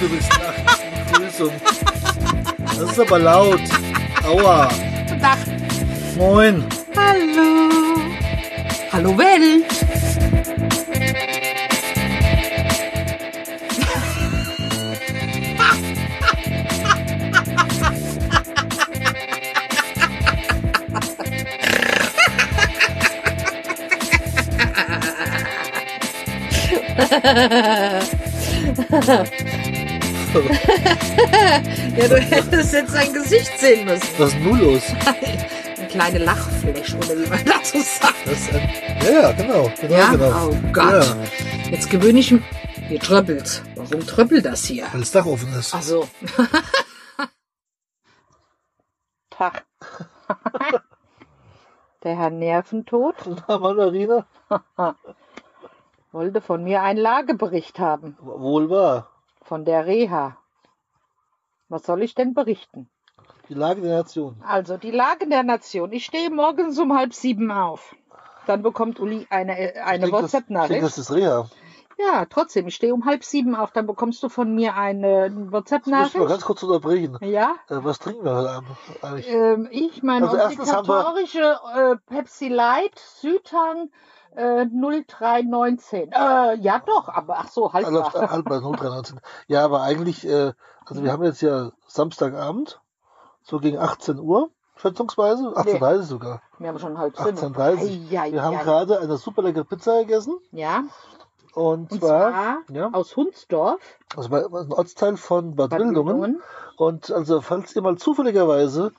du bist nach Begrüßung. Das ist aber laut. Aua. Guten Tag. Moin. Hallo. Hallo Welt. Ja, du hättest jetzt sein Gesicht sehen müssen. Was ist denn nun los? Eine kleine Lachfläche, oder wie man dazu sagt. Das ist ein, ja, ja, genau. genau, Ja? genau. Oh Gott. Ja, Jetzt gewöhne ich mich. Hier tröppelt. Warum tröppelt das hier? weil das Dach offen ist. Ach so. Tag. Der Herr Nerventod Na, Mandarine? wollte von mir einen Lagebericht haben. Wohl wahr. Von der Reha. Was soll ich denn berichten? Die Lage der Nation. Also, die Lage der Nation. Ich stehe morgens um halb sieben auf. Dann bekommt Uli eine, äh, eine Ich denke, das- WhatsApp-Nachricht. das ist Reha. Ja, trotzdem, ich stehe um halb sieben auf. Dann bekommst du von mir eine Ich muss mal WhatsApp-Nachricht. ganz kurz unterbrechen. Ja, Äh, was trinken wir heute Abend eigentlich? ähm, ich meine Also obligatorische äh, Pepsi Light Südhang äh, 0319. Äh, ja doch, aber ach so, mal. halb bei 0,319. Ja, aber eigentlich, äh, also wir haben jetzt ja Samstagabend, so gegen 18 Uhr, schätzungsweise, 18.30 sogar. Wir haben schon halb sieben. 18.30 Ei, ei, Wir haben gerade eine super leckere Pizza gegessen. Ja, Und, und zwar, zwar ja, aus Hunsdorf, also bei ein Ortsteil von Bad, Bad. Wildungen. Und also, falls ihr mal zufälligerweise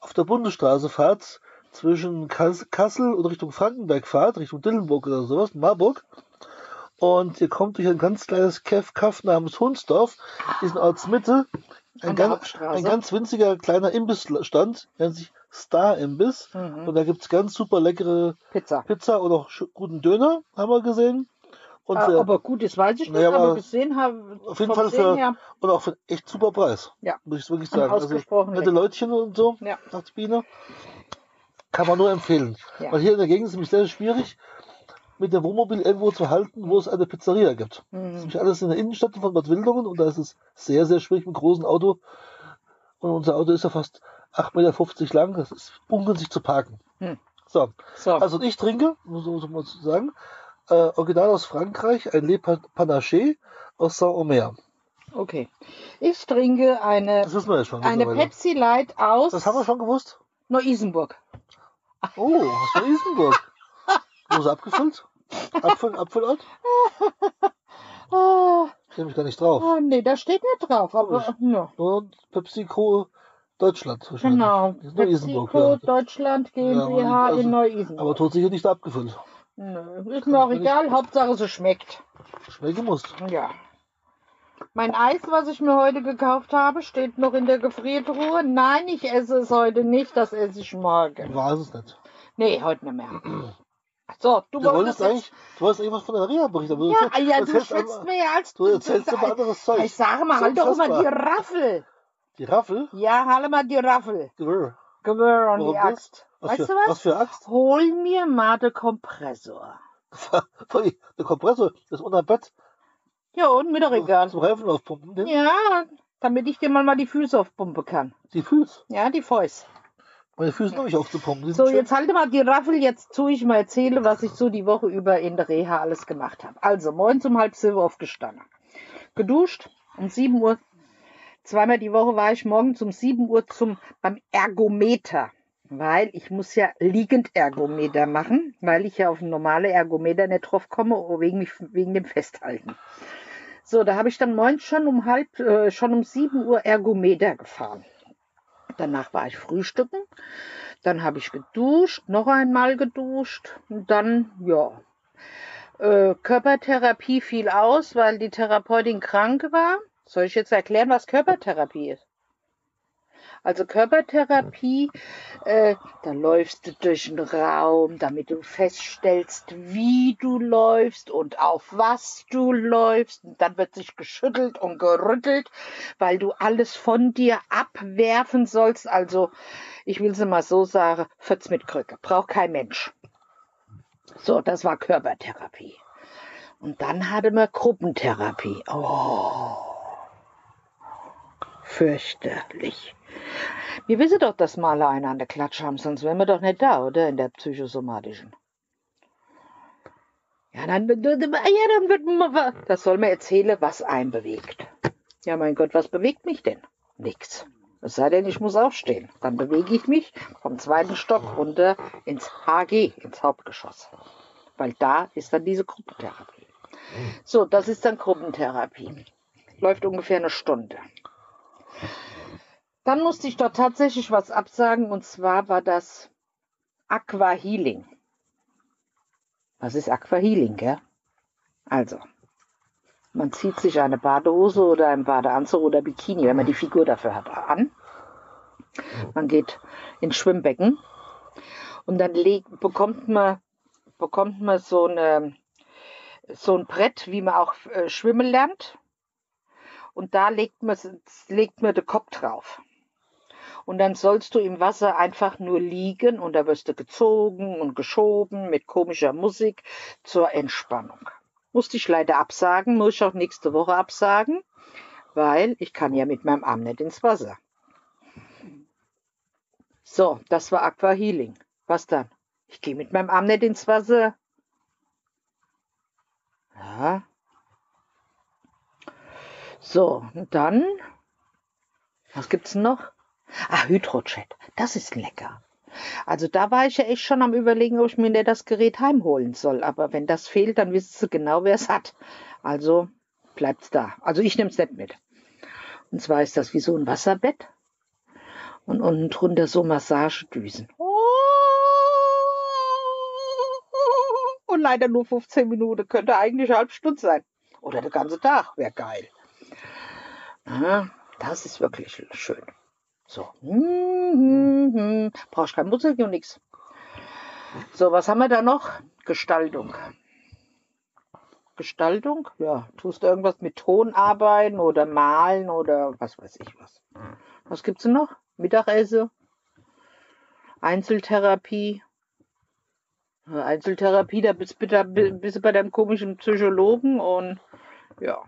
auf der Bundesstraße fahrt, zwischen Kas- Kassel und Richtung Frankenberg fahrt, Richtung Dillenburg oder sowas, Marburg, und ihr kommt durch ein ganz kleines Kaff, Kaff namens Hunsdorf, diesen Ortsmitte, ein, ganz, ein ganz winziger kleiner Imbissstand, nennt sich Star Imbiss. Mhm. Und da gibt's ganz super leckere Pizza. Pizza und auch guten Döner, haben wir gesehen. Und, äh, aber gut, das weiß ich nicht, naja, aber, gesehen habe auf jeden Fall für, her, und auch für einen echt super Preis. Ja. Muss ich wirklich sagen. Also, nette. Leutchen und so, Ja. sagt die Biene. Kann man nur empfehlen. Ja. Weil hier in der Gegend ist es nämlich sehr schwierig, mit dem Wohnmobil irgendwo zu halten, wo es eine Pizzeria gibt. Das ist Mhm. nämlich alles in der Innenstadt von Bad Wildungen und da ist es sehr, sehr schwierig mit großen Auto. Und unser Auto ist ja fast 8,50 Meter lang. Das ist ungünstig zu parken. Hm. So, So, also ich trinke, muss muss man so sagen, äh, original aus Frankreich, ein Le Pan- Panaché aus Saint-Omer. okay. Ich trinke eine, ja eine. Pepsi Light aus Das haben wir schon gewusst. Neu-Isenburg. Oh, was für Isenburg. Er abgefüllt? Apfel, Apfelort? Ah, Steht mich gar nicht drauf. ah, nee, da steht nicht drauf, aber ja. Nur PepsiCo Deutschland. Genau. Ist nur Isenburg. Ja. Deutschland GmbH also- in Neu-Isenburg. Aber tot sicher nicht abgefüllt. Nö, ist mir auch egal, Hauptsache es schmeckt. Schmecken muss. Ja. Mein Eis, was ich mir heute gekauft habe, steht noch in der Gefriertruhe. Nein, ich esse es heute nicht, das esse ich morgen. War es nicht. Nee, heute nicht mehr. So, du Du wolltest wolltest eigentlich, du wolltest eigentlich was von der Reha berichten. Aber du Ja, erzählst- ja, du schwitzt mir ja als Du erzählst immer anderes Zeug. Ich sage mal, So halt doch immer die. Raffel. Die Raffel? Ja, halt mal die Raffel. Gewirr. Gewirr an Warum die das? Axt. Was Weißt für, du was? Was für Axt? Hol mir mal den Kompressor. Der Kompressor ist unter Bett. Ja, und mir doch egal. Zum Reifen aufpumpen. Den- Ja, damit ich dir mal, mal die Füße aufpumpen kann. Die Füße. Ja, die Fäust. Meine Füße noch nicht aufzupumpen. Die So, schön- jetzt halte mal die Raffel jetzt zu. Ich mal erzähle, was ich so die Woche über in der Reha alles gemacht habe. Also, morgens um halb sieben aufgestanden. Geduscht um 7 Uhr. Zweimal die Woche war ich morgens um 7 Uhr zum, beim Ergometer. Weil ich muss ja liegend Ergometer machen, weil ich ja auf ein normale Ergometer nicht drauf komme, wegen, wegen dem Festhalten. So, da habe ich dann morgens schon um halb, äh, schon um 7 Uhr Ergometer gefahren. Danach war ich frühstücken. Dann habe ich geduscht, noch einmal geduscht. Und dann, ja. Äh, Körpertherapie fiel aus, weil die Therapeutin krank war. Soll ich jetzt erklären, was Körpertherapie ist? Also Körpertherapie, äh, da läufst du durch den Raum, damit du feststellst, wie du läufst und auf was du läufst. Und dann wird sich geschüttelt und gerüttelt, weil du alles von dir abwerfen sollst. Also, ich will es mal so sagen, Fürz mit Krücke, braucht kein Mensch. So, das war Körpertherapie. Und dann hatte man Gruppentherapie. Oh. Fürchterlich. Wir wissen doch, dass wir alle einen an der Klatsche haben, sonst wären wir doch nicht da, oder? In der psychosomatischen. Ja, dann, ja, dann wird man, das soll man erzählen, was einen bewegt. Ja, mein Gott, was bewegt mich denn? Nix. Es sei denn, ich muss aufstehen. Dann bewege ich mich vom zweiten Stock runter ins HG, ins Hauptgeschoss. Weil da ist dann diese Gruppentherapie. So, das ist dann Gruppentherapie. Läuft ungefähr eine Stunde. Dann musste ich dort tatsächlich was absagen und zwar war das Aqua Healing. Was ist Aqua Healing, gell? Also, man zieht sich eine Badehose oder ein Badeanzug oder Bikini, wenn man die Figur dafür hat, an. Man geht ins Schwimmbecken und dann legt, bekommt man, bekommt man so, eine, so ein Brett, wie man auch äh, schwimmen lernt. Und da legt man, legt man den Kopf drauf. Und dann sollst du im Wasser einfach nur liegen und da wirst du gezogen und geschoben mit komischer Musik zur Entspannung. Musste ich leider absagen, muss ich auch nächste Woche absagen, weil ich kann ja mit meinem Arm nicht ins Wasser. So, das war Aqua Healing. Was dann? Ich gehe mit meinem Arm nicht ins Wasser. Ja. So, und dann, was gibt's noch? Ah, Hydrochat, das ist lecker. Also da war ich ja echt schon am überlegen, ob ich mir das Gerät heimholen soll. Aber wenn das fehlt, dann wissen sie genau, wer es hat. Also bleibt's da. Also ich nehme es nicht mit. Und zwar ist das wie so ein Wasserbett. Und unten drunter so Massagedüsen. Und leider nur 15 Minuten. Könnte eigentlich eine halbe Stunde sein. Oder der ganze Tag. Wäre geil. Ja, das ist wirklich schön. So. Hm, hm, hm. Brauchst kein Musik und nichts. So, was haben wir da noch? Gestaltung. Gestaltung? Ja, tust du irgendwas mit Ton arbeiten oder malen oder was weiß ich was. Was gibt's denn noch? Mittagessen? Einzeltherapie? Einzeltherapie, da bist, da bist du bei deinem komischen Psychologen und ja.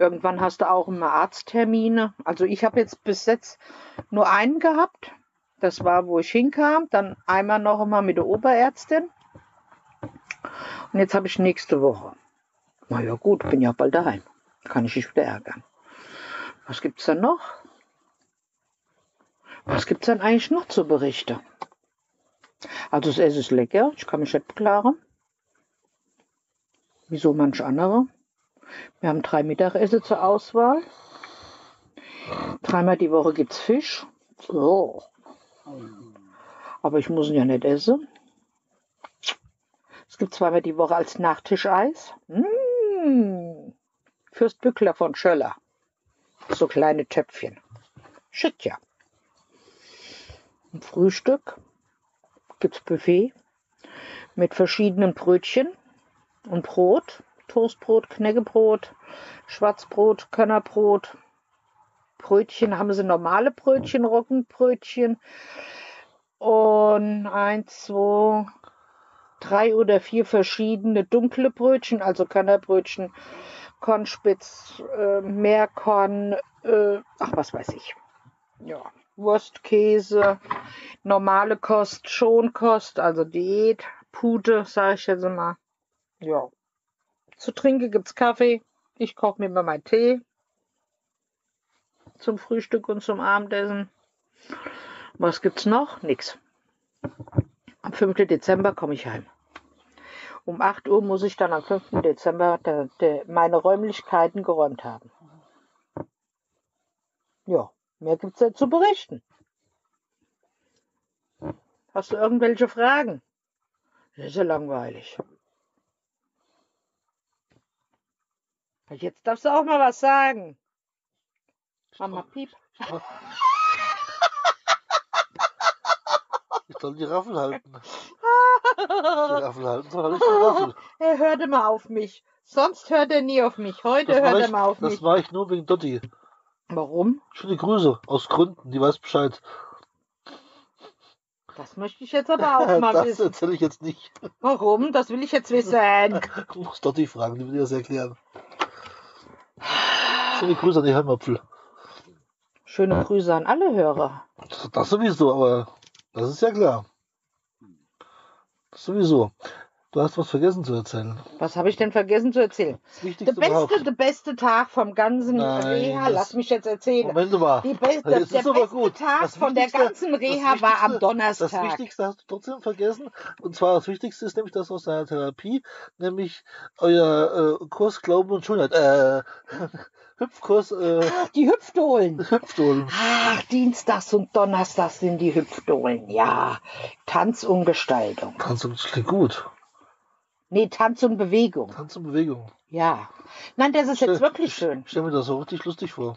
Irgendwann hast du auch immer Arzttermine. Also ich habe jetzt bis jetzt nur einen gehabt. Das war, wo ich hinkam. Dann einmal noch einmal mit der Oberärztin. Und jetzt habe ich nächste Woche. Na ja gut, bin ja bald daheim. Kann ich dich wieder ärgern. Was gibt's dann noch? Was gibt's dann eigentlich noch zu berichten? Also Essen ist lecker. Ich kann mich nicht beklagen. Wieso manch andere? Wir haben drei Mittagessen zur Auswahl. Dreimal die Woche gibt es Fisch. Oh. Aber ich muss ihn ja nicht essen. Es gibt zweimal die Woche als Nachtischeis. Mmh. Fürstbückler von Schöller. So kleine Töpfchen. Schick ja. Ein Frühstück gibt es Buffet mit verschiedenen Brötchen und Brot. Toastbrot, Knäckebrot, Schwarzbrot, Könnerbrot. Brötchen haben sie normale Brötchen, Roggenbrötchen. Und eins, zwei, drei oder vier verschiedene dunkle Brötchen, also Könnerbrötchen, Kornspitz, äh, Meerkorn, äh, ach was weiß ich. Ja, Wurst, Käse, normale Kost, Schonkost, also Diät, Pute, sage ich jetzt mal. Ja. Zu trinken gibt's Kaffee. Ich koche mir immer meinen Tee. Zum Frühstück und zum Abendessen. Was gibt's noch? Nix. Am 5. Dezember komme ich heim. Um 8 Uhr muss ich dann am 5. Dezember de, de, meine Räumlichkeiten geräumt haben. Ja, mehr gibt's ja zu berichten. Hast du irgendwelche Fragen? Das ist ja langweilig. Jetzt darfst du auch mal was sagen. Mama Piep. Ich soll die Raffel halten. Die Raffel halten soll ich die Raffel. Er hörte mal auf mich. Sonst hört er nie auf mich. Heute Das hört er mal auf das mich. war ich nur wegen Dotti. Warum? Schöne Grüße. Aus Gründen. Die weiß Bescheid. Das möchte ich jetzt aber auch mal das wissen. erzähle ich jetzt nicht. Warum? Das will ich jetzt wissen. Du musst Dotti fragen. Die will dir das erklären. Schöne Grüße an die Helmapfel. Schöne Grüße an alle Hörer. Das, das sowieso, aber das ist ja klar. Das sowieso. Du hast was vergessen zu erzählen. Was habe ich denn vergessen zu erzählen? Der beste, der beste Tag vom ganzen Nein, Reha, lass mich jetzt erzählen. Moment mal. Die beste, ist der beste gut. Tag Das von der ganzen Reha war am Donnerstag. Das Wichtigste hast du trotzdem vergessen. Und zwar das Wichtigste ist nämlich das aus deiner Therapie, nämlich euer äh, Kurs Glauben und Schönheit. Äh, Hüpfkurs äh, Ach, die Hüpfdohlen. Hüpfdohlen. Ach, Dienstags und Donnerstags sind die Hüpfdohlen. Ja, Tanz und Gestaltung. Tanz und klingt gut. Nee, Tanz und Bewegung. Tanz und Bewegung. Ja. Nein, das ist jetzt Stell- wirklich schön. Ich stelle mir das so richtig lustig vor.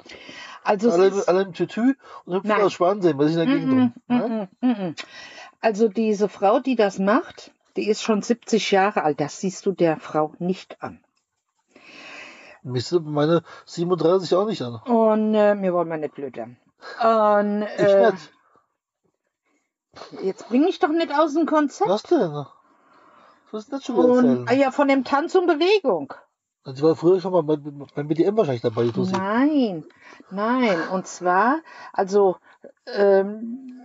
Also, Alle, ist, alle im Tütü und hüpfen aus Schwansee, was ich dagegen. Ne? mhm, mhm. also diese Frau, die das macht, die ist schon 70 Jahre alt. Das siehst du der Frau nicht an. Mich sind meine 37 auch nicht an. Und äh, mir wollen wir nicht blöde. Und Ich äh, nicht. jetzt bring ich doch nicht aus dem Konzept. Was denn? Was ist das schon wieder Und, ah ja, von dem Tanz und Bewegung. Sie war früher schon mal bei, beim BDM wahrscheinlich dabei, Tussi. Nein, nein. Und zwar, also ähm,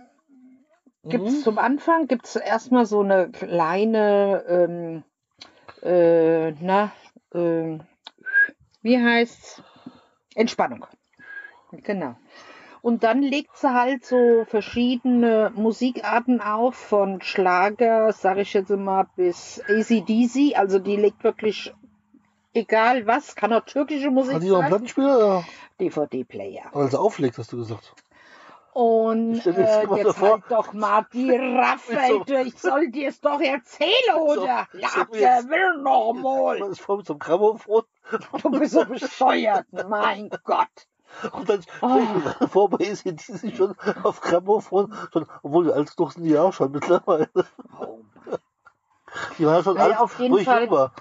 gibt's Mhm. zum Anfang gibt's erstmal so eine kleine, ähm, äh, na, ähm, wie heißt's? Entspannung. Genau. Und dann legt sie halt so verschiedene Musikarten auf, von Schlager, sag ich jetzt mal, bis ACDC. Also die legt wirklich, egal was, kann auch türkische Musik Hat die noch einen sein. Plattenspieler? DVD-Player. Weil sie auflegt, hast du gesagt. Und äh, jetzt davor- halt doch mal die Raffel, So. ich soll dir es doch erzählen, oder? So, Ja, der will noch mal. Ist Grammophon Du bist so bescheuert, mein Gott. Und dann Oh. stell ich mir gerade vor, bei ACDC schon auf Grammophon, schon, obwohl alt doch sind die ja auch schon mittlerweile. Die waren ja schon Naja, alt, auf jeden wo ich Fall- jung war.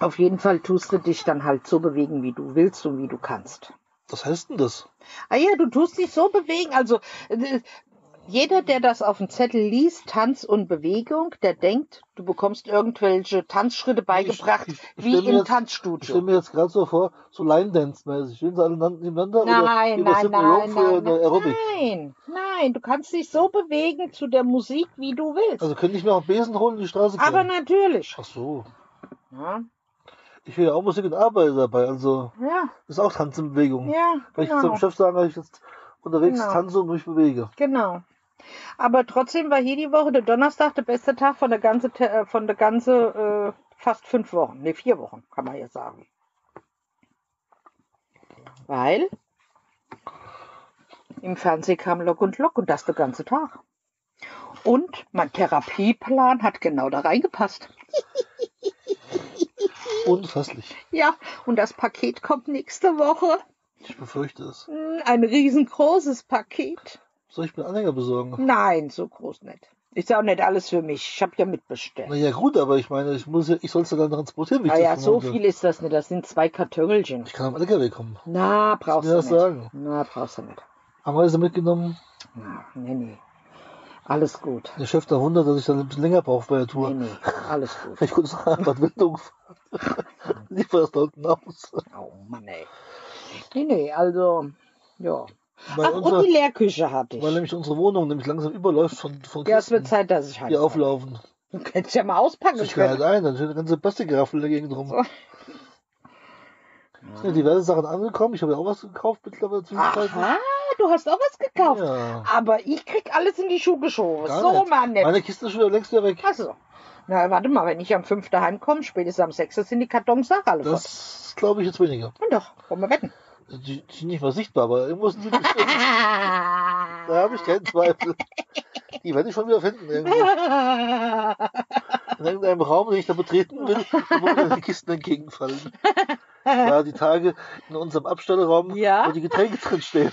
Auf jeden Fall tust du dich dann halt so bewegen, wie du willst und wie du kannst. Was heißt denn das? Ah ja, du tust dich so bewegen. Also äh, jeder, der das auf dem Zettel liest, Tanz und Bewegung, der denkt, du bekommst irgendwelche Tanzschritte beigebracht, ich- ich wie stell mir im jetzt- Ich stelle Tanzstudio. mir jetzt gerade so vor, so Line-Dance-mäßig. Stehen sie alle nebeneinander? Nein, oder nein, nein, nein, nein, Aerobic? nein, nein, du kannst dich so bewegen zu der Musik, wie du willst. Also könnte ich mir auch einen Besen holen und die Straße gehen? Aber natürlich. Ach so. Ja, Ich will ja auch Musik und Arbeit dabei, also ja, ist auch Tanz in Bewegung. ja Weil ich genau. zum Chef dass ich jetzt unterwegs Genau. tanze und mich bewege. Genau. Aber trotzdem war hier die Woche der Donnerstag der beste Tag von der ganze Te- äh, von der ganze äh, fast fünf Wochen, ne vier Wochen kann man jetzt sagen. Weil im Fernsehen kam Lock und Lock und das der ganze Tag. Und mein Therapieplan hat genau da reingepasst. Unfasslich. Ja, und das Paket kommt nächste Woche. Ich befürchte es. Ein riesengroßes Paket. Soll ich mir Anhänger besorgen? Nein, so groß nicht. Ist ja auch nicht alles für mich. Ich habe ja mitbestellt. Naja, gut, aber ich meine, ich muss ja, ich soll es ja dann transportieren, wie ich Naja, das so viel ist das nicht. Das sind zwei Kartoffelchen. Ich kann am LKW kommen. Na, brauchst du das nicht. sagen? Na, brauchst du nicht. Ameise mitgenommen. Na, nee, nee. Alles gut. Der Chef da wundert, dass ich dann ein bisschen länger brauche bei der Tour. Nee, nee. Alles gut. Ich kurz nach Windung fahren. Lief das da unten aus. Oh Mann, ey. Nee, nee, also, ja. Weil, Ach, und unser, die Lehrküche hatte weil ich. nämlich unsere Wohnung nämlich langsam überläuft von, von Ja, es wird Zeit, dass ich die heimkomme. auflaufen. Du könntest ja mal auspacken Sicherheit können. ein, dann steht eine ganze Plastikraffel dagegen drum. So. Sind ja diverse Sachen angekommen. Ich habe ja auch was gekauft mittlerweile. Aha, du hast auch was gekauft. Ja. Aber ich krieg alles in die Schuhe geschoben. Gar So, nicht. Mann, nicht. Meine Kiste ist schon wieder längst wieder weg. Achso. Na, warte mal, wenn ich am 5. heimkomme, spätestens am 6. sind die Kartons auch alle voll. Das glaube ich jetzt weniger. Und doch, wollen wir wetten. Die, die sind nicht mal sichtbar, aber irgendwo sind sie bestimmt. Da habe ich keinen Zweifel. Die werde ich schon wieder finden. Irgendwo. In irgendeinem Raum, den ich da betreten will, wo mir dann die Kisten entgegenfallen. Ja, die Tage in unserem Abstellraum, Ja? wo die Getränke drin stehen.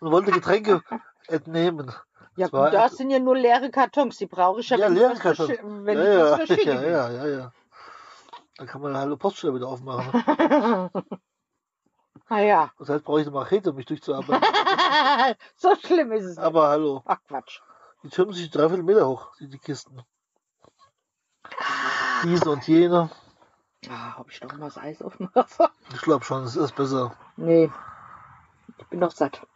Und wollte Getränke entnehmen. Ja, gut, das einfach- sind ja nur leere Kartons. Die brauche ich ja, Ja, leere was Kartons. Wenn ja, ich was ja, verschicken ja, ja, ja, ja. Da kann man eine halbe Poststelle wieder aufmachen. ah ja. Das heißt, brauche ich eine Machete, um mich durchzuarbeiten. so schlimm ist es nicht. Aber hallo, Ach Quatsch. die türmen sich dreiviertel Meter hoch, die, die Kisten. Diese und jene. Ah, ob ich doch mal das Eis aufmache? Ich glaube schon, es ist besser. nee. Ich bin doch satt.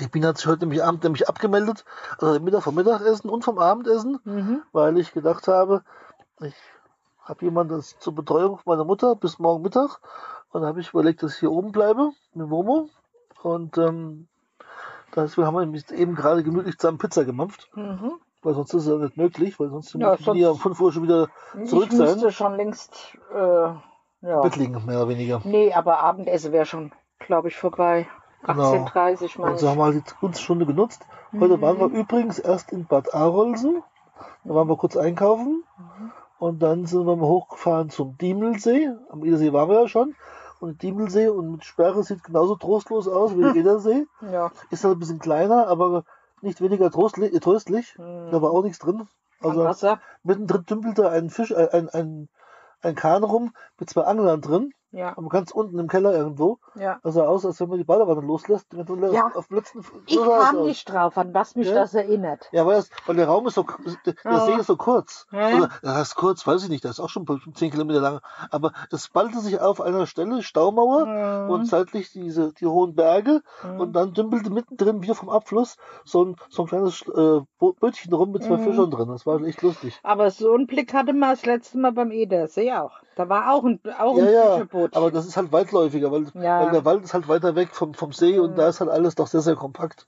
Die Biene hat sich heute nämlich, Abend, nämlich abgemeldet, also Mittag vom Mittagessen und vom Abendessen, Mhm. weil ich gedacht habe, ich habe jemanden zur Betreuung meiner Mutter bis morgen Mittag. Und dann habe ich überlegt, dass ich hier oben bleibe mit Momo. Und ähm, deswegen haben wir eben gerade gemütlich zusammen Pizza gemampft, Mhm. weil sonst ist es ja nicht möglich, weil sonst Ja, müssen ja um 5 Uhr schon wieder zurück ich müsste sein. schon längst, äh, ja. Bett liegen, mehr oder weniger. Nee, aber Abendessen wäre schon, glaube ich, vorbei. Genau. 18.30 meine Und so haben wir halt die Kunststunde genutzt. Heute waren wir übrigens erst in Bad Arolsen. Da waren wir kurz einkaufen. Und dann sind wir mal hochgefahren zum Diemelsee. Am Edersee waren wir ja schon. Und Diemelsee und mit Sperre sieht genauso trostlos aus wie der Edersee. Ja. Ist halt ein bisschen kleiner, aber nicht weniger trostli- äh, tröstlich. Mhm. Da war auch nichts drin. Also Wasser. mittendrin dümpelte ein Fisch, äh, ein, ein, ein Kahn rum mit zwei Anglern drin. Ja. Aber ganz unten im Keller irgendwo. ja. Sah aus, als wenn man die Badewanne loslässt. Wenn du Ja. auf dem letzten Ich kam nicht drauf, an was mich Ja? das erinnert. Ja, weil, das, weil der Raum ist so, der Ja. See ist so kurz. Ja. Oder, das heißt kurz, weiß ich nicht, das ist auch schon 10 Kilometer lang. Aber das ballte sich auf einer Stelle, Staumauer Mhm. und seitlich diese, die hohen Berge Mhm. und dann dümpelte mittendrin wieder vom Abfluss so ein, so ein kleines äh, Bötchen rum mit zwei Mhm. Fischern drin. Das war echt lustig. Aber so einen Blick hatte man das letzte Mal beim Edersee auch. Da war auch ein, auch ein Ja, ja, Fischeboot. aber das ist halt weitläufiger, weil, Ja. weil der Wald ist halt weiter weg vom, vom See und Mhm. da ist halt alles doch sehr, sehr kompakt.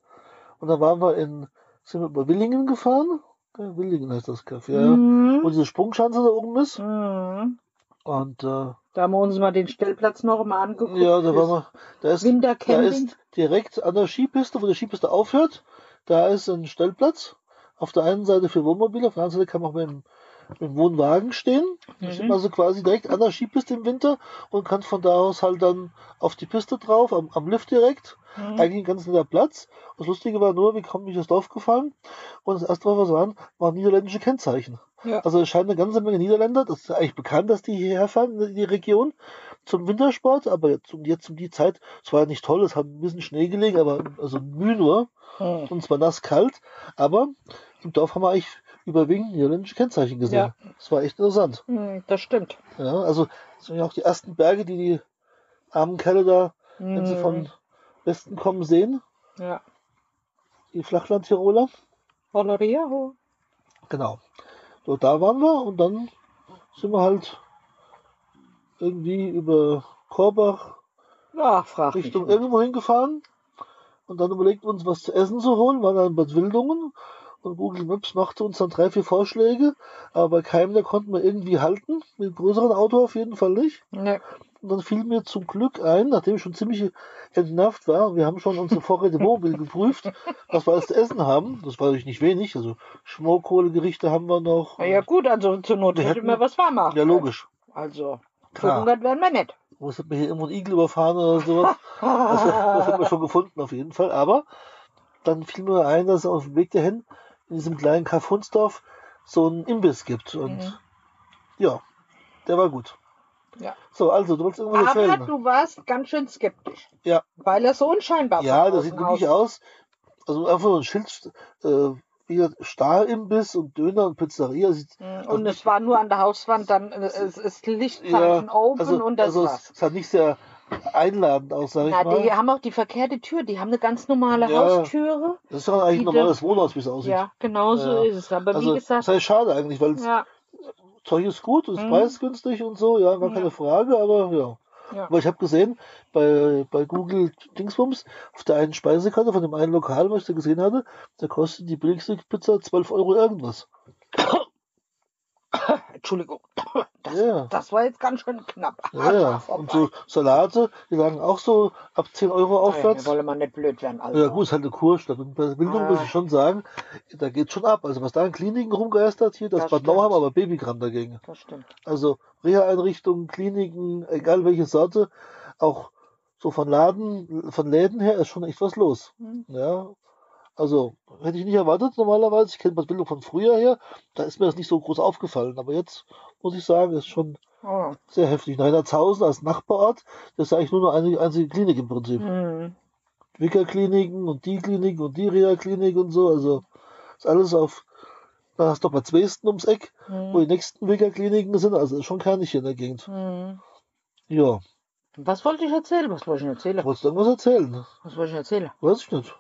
Und dann waren wir in, sind wir über Willingen gefahren? Ja, Willingen heißt das Café, ja. Mhm. Wo diese Sprungschanze da oben ist. Mhm. Und äh, Da haben wir uns mal den Stellplatz noch mal angeguckt. ja, da waren wir, da ist, da ist direkt an der Skipiste, wo die Skipiste aufhört, da ist ein Stellplatz. Auf der einen Seite für Wohnmobile, auf der anderen Seite kann man auch mit dem, dem Wohnwagen stehen. Da Mhm. steht man also quasi direkt an der Skipiste im Winter und kann von da aus halt dann auf die Piste drauf, am, am Lift direkt. Mhm. Eigentlich ein ganz netter Platz. Das Lustige war nur, wir kommen durch das Dorf gefahren und das erste, was wir sahen, waren niederländische Kennzeichen. Ja. Also es scheint eine ganze Menge Niederländer, das ist eigentlich bekannt, dass die hierher fahren in die Region zum Wintersport, aber jetzt um, jetzt um die Zeit, es war ja nicht toll, es hat ein bisschen Schnee gelegen, aber also Mühe nur Mhm. und es war nass kalt, aber im Dorf haben wir eigentlich überwiegend niederländische Kennzeichen gesehen. Das war echt interessant. Mhm, Das stimmt. Ja, also das sind ja auch die ersten Berge, die die armen Kerle da, wenn sie von Westen kommen, sehen, Ja. die Flachland-Tiroler. Valeria. Genau. So, da waren wir und dann sind wir halt irgendwie über Korbach Ja. Richtung irgendwo hingefahren und dann überlegt uns, was zu essen zu holen, waren dann Bad Wildungen und Google Maps machte uns dann drei, vier Vorschläge, aber keinem der konnten wir irgendwie halten, mit einem größeren Auto auf jeden Fall nicht. Nee. Und dann fiel mir zum Glück ein, nachdem ich schon ziemlich entnervt war, wir haben schon unsere Vorräte mobil geprüft, was wir alles zu essen haben. Das war natürlich nicht wenig, also Schmorkohlegerichte haben wir noch. Na ja gut, also zur Not Wir hätte hätten- man was warm machen. Ja, logisch. Also, verhungert werden wir nicht. Muss hat mir hier irgendwo ein Igel überfahren oder sowas. Das, das hat man schon gefunden auf jeden Fall. Aber dann fiel mir ein, dass auf dem Weg dahin in diesem kleinen Kaff Hunsdorf so einen Imbiss gibt. Und Mhm. ja, der war gut. Ja. So, also, du wolltest irgendwas Aber erzählen. du warst ganz schön skeptisch. Ja. Weil er so unscheinbar Ja, von das sieht wirklich aus. Also einfach so ein Schild, äh, wie gesagt, Starimbiss und Döner und Pizzeria. Sieht, Mhm. Und es war nur an der Hauswand, dann äh, es ist Lichtzeichen ja, open also, und das also es, war's. es hat nicht sehr einladend aus, sag ich Na, mal. die haben auch die verkehrte Tür. Die haben eine ganz normale Ja. Haustüre. Das ist doch eigentlich ein normales Wohnhaus, wie es aussieht. Ja, genau so Ja. ist es. Aber also, wie gesagt, das heißt schade eigentlich, weil ja, Zeug ist gut, ist Mhm. preisgünstig und so, ja, Ja. keine Frage, aber ja. Ja. Aber ich habe gesehen, bei, bei Google Dingsbums, auf der einen Speisekarte von dem einen Lokal, was ich da gesehen hatte, da kostet die billigste Pizza 12 Euro irgendwas. Entschuldigung. Das, Ja. das war jetzt ganz schön knapp. Ja, ja. Und so Salate, die lagen auch so ab 10 Euro Ja, aufwärts. wir wollen mal nicht blöd werden. Also. Ja gut, ist halt eine Kurstadt. Und bei Bildung Ah. muss ich schon sagen, da geht schon ab. Also was da in Kliniken rumgeistert hier, das, Das Bad Nauheim, aber Babykram dagegen. Das stimmt. Also Reha-Einrichtungen, Kliniken, egal welche Sorte, auch so von Laden, von Läden her ist schon echt was los. Mhm. Ja. Also hätte ich nicht erwartet normalerweise. Ich kenne Bad Bildung von früher her. Da ist mir das nicht so groß aufgefallen. Aber jetzt muss ich sagen, ist schon Oh. sehr heftig. Neunertshausen als Nachbarort, das ist eigentlich nur eine einzige Klinik im Prinzip. Mhm. Wickerkliniken und die Klinik und die Reha-Klinik und so. Also ist alles auf. Da hast du doch Bad Westen ums Eck, wo die Mhm. nächsten Wickerkliniken sind. Also ist schon keinig hier in der Gegend. Mhm. Ja, Was wollte ich erzählen? Was wollte ich erzählen? wolltest du irgendwas erzählen? Was wollte ich erzählen? Weiß ich nicht.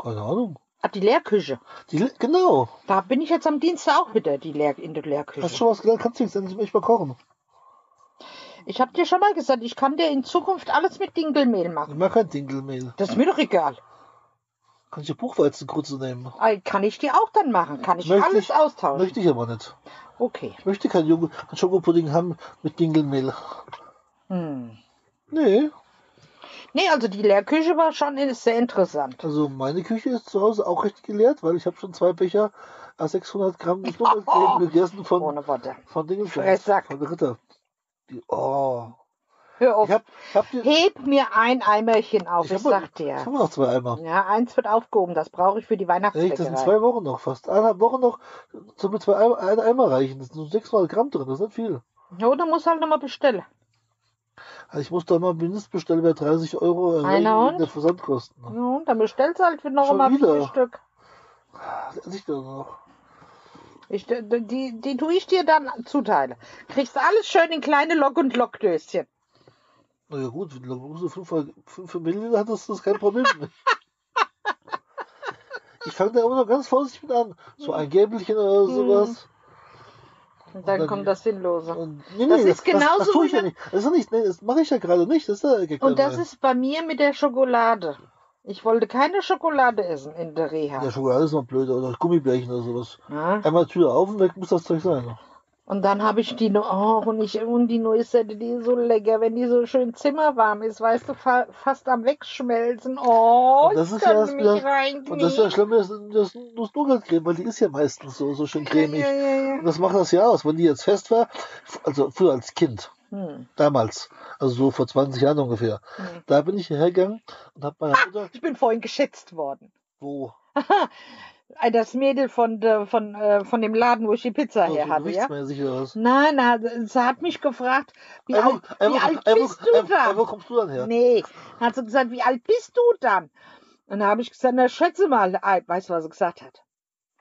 Keine Ahnung. Ah, die Lehrküche. Die, Le- genau. Da bin ich jetzt am Dienstag auch wieder die Lehr in der Hast du Lehrküche. schon was gelernt? Kannst du jetzt endlich mal kochen? Ich habe dir schon mal gesagt, ich kann dir in Zukunft alles mit Dinkelmehl Ich machen. mag kein Dinkelmehl. Das ist mir doch egal. Kann ich ja Buchweizenkrutze nehmen? Ah, Kann ich dir auch dann machen. Kann ich Möchte alles ich- austauschen. Möchte ich aber nicht. Okay. Ich möchte keinen Joghurt- keinen Schokopudding haben mit Dinkelmehl. Hm. Nee. Nee, also die Lehrküche war schon sehr interessant. Also meine Küche ist zu Hause auch recht geleert, weil ich habe schon zwei Becher äh, 600 Gramm Knobelcreme gegessen von, Ohne Worte. von Dingen von, Ritter. Die, oh. Hör auf. Ich hab, hab die, Heb mir ein Eimerchen auf, ich, hab, sag ich dir. habe noch zwei Eimer. Ja, eins wird aufgehoben, das brauche ich für die Echt, das sind Weihnachtsbäckerei. zwei Wochen noch fast. Eineinhalb Wochen noch, so mit zwei Eimer, ein Eimer reichen. Das sind nur 600 Gramm drin, das ist nicht viel. Ja, oder muss halt nochmal bestellen. Also ich muss da mal Mindestbestellen bei 30 Euro erreichen der Versandkosten. Ja, und dann bestellst du halt für noch Schon mal vier wieder? Stück. Das esse ich doch noch. Ich, die, die, tue ich dir dann zuteile. Kriegst du alles schön in kleine Lock- und Lockdöschen. Na ja gut, wenn du so 5 Milliliter hat, ist das kein Problem. ich fange da immer noch ganz vorsichtig mit an. So ein Gäbelchen oder sowas. Und dann dann- kommt das Sinnlose. Und, nee, Das ist das, genauso das, tue ich ja nicht. Das ist nicht, nee, das mache ich ja gerade nicht. Das ist ja Und das ist bei mir mit der Schokolade. Ich wollte keine Schokolade essen in der Reha. Ja, Schokolade ist noch blöd oder Gummibärchen oder sowas. Ja. Einmal Tür auf und weg muss das Zeug sein. Und dann habe ich die noch, oh, und, ich, und die Nussette, die ist so lecker, wenn die so schön zimmerwarm ist, weißt du, fa fast am Wegschmelzen. Oh, Und das ich ist ja kann das mich reinknien. Und das ist ja schlimm, das, das Nuss-Nougat-Creme, weil die ist ja meistens so, so schön cremig. Ja, ja, ja. Und das macht das ja aus. Wenn die jetzt fest war, also früher als Kind, Hm. damals, also so vor 20 Jahren ungefähr, Hm. da bin ich hergegangen und habe meiner Mutter, Ich bin vorhin geschätzt worden. wo, Das Mädel von, von, äh, von dem Laden, wo ich die Pizza her hatte, ja? Nein, na, sie hat mich gefragt, wie Ey, wo- alt, ey, wie alt ey, wo- bist du ey, Wo dann? kommst du dann her? Nee, hat sie gesagt, wie alt bist du dann? Und da habe ich gesagt, na schätze mal, weißt du, was sie gesagt hat?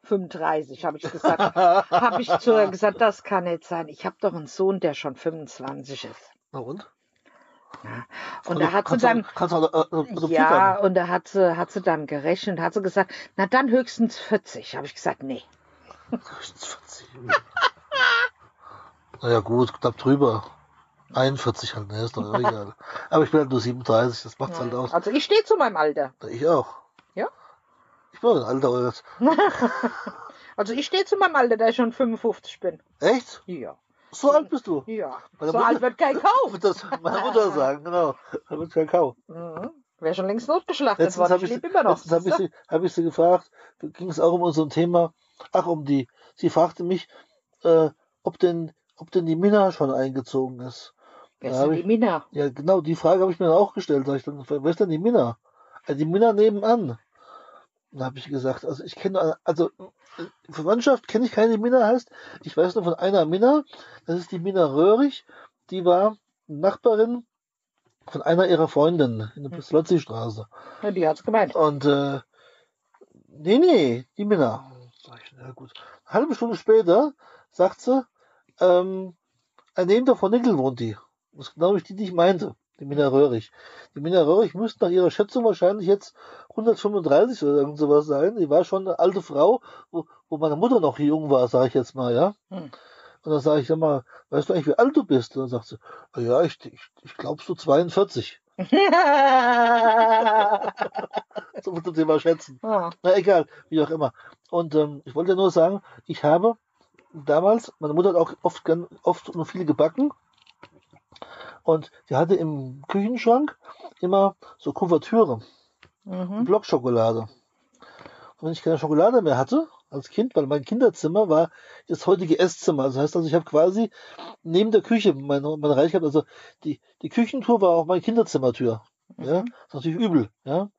35, habe ich gesagt. habe ich zu ihr gesagt, das kann nicht sein. Ich habe doch einen Sohn, der schon 25 ist. Na und? Und da hat sie dann, du äh, adoptiert ja, und da hat sie, hat sie dann gerechnet, hat sie gesagt, na dann höchstens 40. Habe ich gesagt, nee. Höchstens 40. naja, gut, knapp drüber. 41 halt, ne, ist doch egal. Aber ich bin halt nur 37, das macht's halt aus. Also ich stehe zu meinem Alter. Ich auch. Ja? Ich bin ein alter oder Also ich stehe zu meinem Alter, da ich schon 55 bin. Echt? Ja. So alt bist du? Ja. So Mutter- alt wird kein Kauf. Das meine Mutter sagen, genau. Da wird Kakao. Mhm. Wäre schon längst notgeschlachtet Letztens worden. habe Ich ich, lebe immer noch. letztens hab ich, sie, hab ich sie gefragt, ging es auch um so ein Thema, ach, um die, sie fragte mich, äh, ob denn, ob denn die Minna schon eingezogen ist. Wer Da ist denn die Mina? Ja, genau, die Frage habe ich mir dann auch gestellt. Sag ich dann, wer ist denn die Minna? Äh, die Minna nebenan. Dann habe ich gesagt, also ich kenne, also äh, Verwandtschaft kenne ich keine, die Minna heißt. Ich weiß nur von einer Minna, das ist die Minna Röhrig. Die war Nachbarin von einer ihrer Freundinnen in der Slotzi-Straße. Ja, die hat's gemeint. Und äh, nee, nee, die Minna. Sag ich, na gut. Eine halbe Stunde später sagt sie, ähm, äh, neben der Frau Nickel wohnt die. Das ist genau die, die ich meinte. Die Minna Röhrig. Die Minna Röhrig müsste nach ihrer Schätzung wahrscheinlich jetzt 135 oder irgend sowas sein. Die war schon eine alte Frau, wo, wo meine Mutter noch jung war, sage ich jetzt mal, ja. Hm. Und dann sage ich, sag mal, weißt du eigentlich, wie alt du bist? Und dann sagt sie, "Ah ja, ich, ich, ich glaube so 42. So musst du sie mal schätzen. ja. Na egal, wie auch immer. Und ähm, ich wollte nur sagen, ich habe damals, meine Mutter hat auch oft, oft und viel gebacken. Und die hatte im Küchenschrank immer so Kuvertüre, Mhm. Blockschokolade. Und wenn ich keine Schokolade mehr hatte, als Kind, weil mein Kinderzimmer war das heutige Esszimmer. Das heißt also, ich habe quasi neben der Küche mein, mein Reich gehabt. Also die, die Küchentour war auch meine Kinderzimmertür. Ja, Mhm. das ist natürlich übel. Ja. Und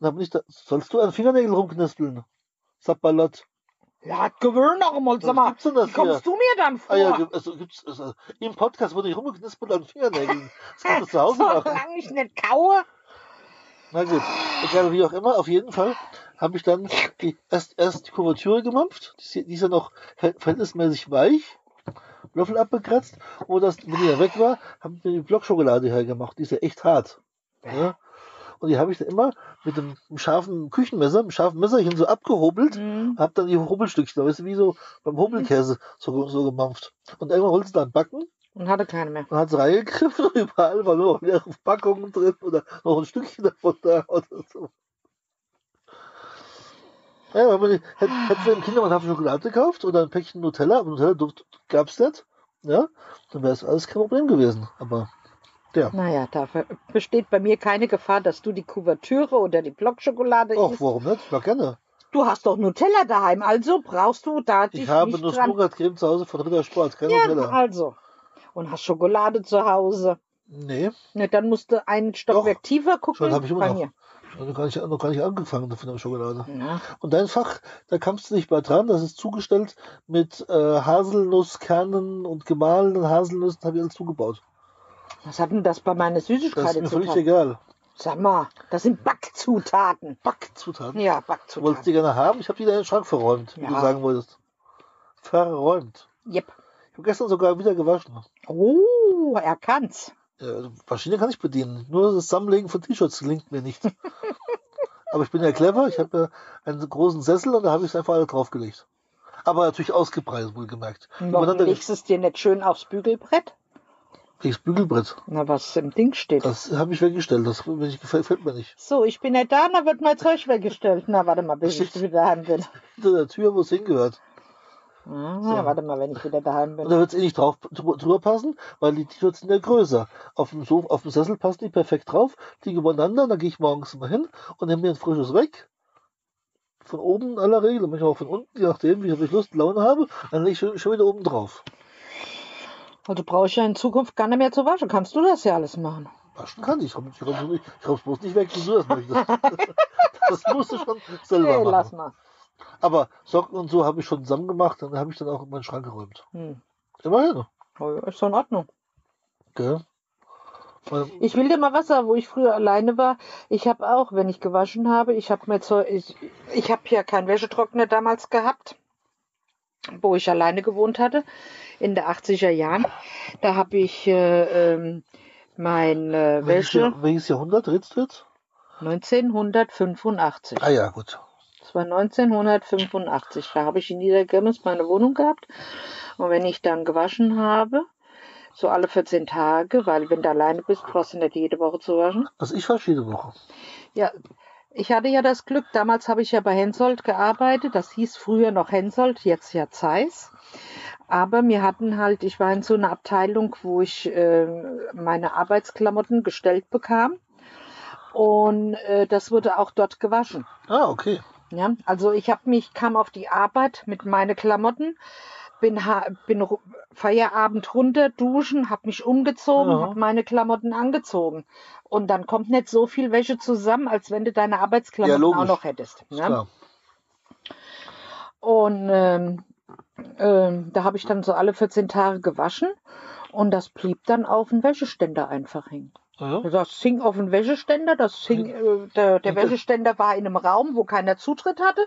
dann bin ich da, sollst du an Fingernägeln rumknispeln? Sabalot. Ja, gewöhn noch einmal, sag mal. Wie kommst hier? du mir dann vor? Ah ja, also gibt's, also, im Podcast wurde ich rumgeknispelt an Fingernägeln. Das kannst du zu Hause machen. Solange ich nicht kaue. Na gut, egal wie auch immer, auf jeden Fall habe ich dann die, erst, erst die Kuvertüre gemampft. Die ist, die ist ja noch ver- verhältnismäßig weich. Löffel abgekratzt. Und das, wenn die ja weg war, haben wir die Blockschokolade hergemacht. Die ist ja echt hart. Ja? Und die habe ich dann immer mit einem scharfen Küchenmesser, einem scharfen Messerchen so abgehobelt, Mhm. hab dann die Hobelstückchen, weißt du, wie so beim Hobelkäse so, so gemampft. Und irgendwann holst du dann Backen Und hatte keine mehr. und hat es reingegriffen und überall war nur noch Packungen drin oder noch ein Stückchen davon da oder so. Ja, die, hätte, hättest du im Kindermann Tafel Schokolade gekauft oder ein Päckchen Nutella, aber Nutella gab es nicht, ja, dann wäre es alles kein Problem gewesen. Aber Naja, da besteht bei mir keine Gefahr, dass du die Kuvertüre oder die Blockschokolade isst. warum nicht? Ich mag gerne. Du hast doch Nutella daheim, also brauchst du da dich Ich habe nur. Nougat-Creme zu Hause von Ritter Sport, kein Ja, Nutella. also. Und hast Schokolade zu Hause. Nee, Ne, dann musst du einen Stockwerk tiefer gucken. schon habe ich immer bei noch. mir. noch gar nicht, noch gar nicht angefangen von der Schokolade. Na, Und dein Fach, da kamst du nicht mal dran, das ist zugestellt mit äh, Haselnusskernen und gemahlenen Haselnüssen, habe ich alles zugebaut. Was hat denn das bei meiner Das ist Süßigkeit mir zu völlig tun? egal. Sag mal, das sind Backzutaten. Backzutaten. Ja, Du wolltest Backzutaten. die gerne haben, ich habe die in den Schrank verräumt, wie Ja. du sagen wolltest. Verräumt. Yep. Ich habe gestern sogar wieder gewaschen. Oh, er kann's. Ja, also Maschine kann ich bedienen. Nur das Zusammenlegen von T-Shirts gelingt mir nicht. Aber ich bin ja clever. Ich habe ja einen großen Sessel und da habe ich es einfach alle draufgelegt. Aber natürlich ausgepreist, wohlgemerkt. Warum legst du es dir nicht schön aufs Bügelbrett? Das Bügelbrett. Na, was im Ding steht. Das habe ich weggestellt. Das gefällt, mir nicht. So, ich bin nicht da, da wird mein Zeug weggestellt. Na, warte mal, bis ich wieder daheim bin. Hinter der Tür, wo es hingehört. Ah, Warte mal, wenn ich wieder daheim Und bin. da wird es eh nicht drauf, drüber, passen, weil die T-Shirts sind ja größer. Auf dem, Sof auf dem Sessel passen die perfekt drauf, liegen übereinander, dann gehe ich morgens immer hin und nehme mir ein frisches weg. Von oben in aller Regel, manchmal auch von unten, je nachdem, wie ich Lust, Laune habe, dann lege ich schon, schon wieder oben drauf. Also brauche ich ja in Zukunft gar nicht mehr zu waschen. Kannst du das ja alles machen? Waschen kann ich, ich räume es ich räum's bloß nicht weg, wie du das möchtest. das musst du schon selber Nee, machen. lass mal. Aber Socken und so habe ich schon zusammen gemacht, dann habe ich dann auch in meinen Schrank geräumt. Hm. Immerhin, Oh, ja, ist doch in Ordnung. Weil- Ich will dir mal was sagen, wo ich früher alleine war. Ich habe auch, wenn ich gewaschen habe, ich habe mir Zeug, ich, ich habe ja keinen Wäschetrockner damals gehabt, wo ich alleine gewohnt hatte, in der 80er Jahren. Da habe ich äh, ähm, mein äh, Welches, Wäsche welches Jahrhundert redest du jetzt? 1985. Ah ja, gut. Das war 1985. Da habe ich in Niedergömmes meine Wohnung gehabt. Und wenn ich dann gewaschen habe, so alle 14 Tage, weil wenn du alleine bist, brauchst du nicht jede Woche zu waschen. Also ich wasche jede Woche. Ja, ich hatte ja das Glück, damals habe ich ja bei Hensoldt gearbeitet. Das hieß früher noch Hensoldt, jetzt ja Zeiss. Aber wir hatten halt, ich war in so einer Abteilung, wo ich äh, meine Arbeitsklamotten gestellt bekam. Und äh, das wurde auch dort gewaschen. Ah, okay. Ja, also ich habe mich, kam auf die Arbeit mit meine Klamotten, bin, bin Feierabend runter, duschen, habe mich umgezogen, Ja. habe meine Klamotten angezogen. Und dann kommt nicht so viel Wäsche zusammen, als wenn du deine Arbeitsklamotten Ja, auch noch hättest. Klar. Und ähm, ähm, da habe ich dann so alle 14 Tage gewaschen und das blieb dann auf dem Wäscheständer einfach hängen. Ja. Das hing auf dem Wäscheständer, das hing, äh, der, der Wäscheständer war in einem Raum, wo keiner Zutritt hatte,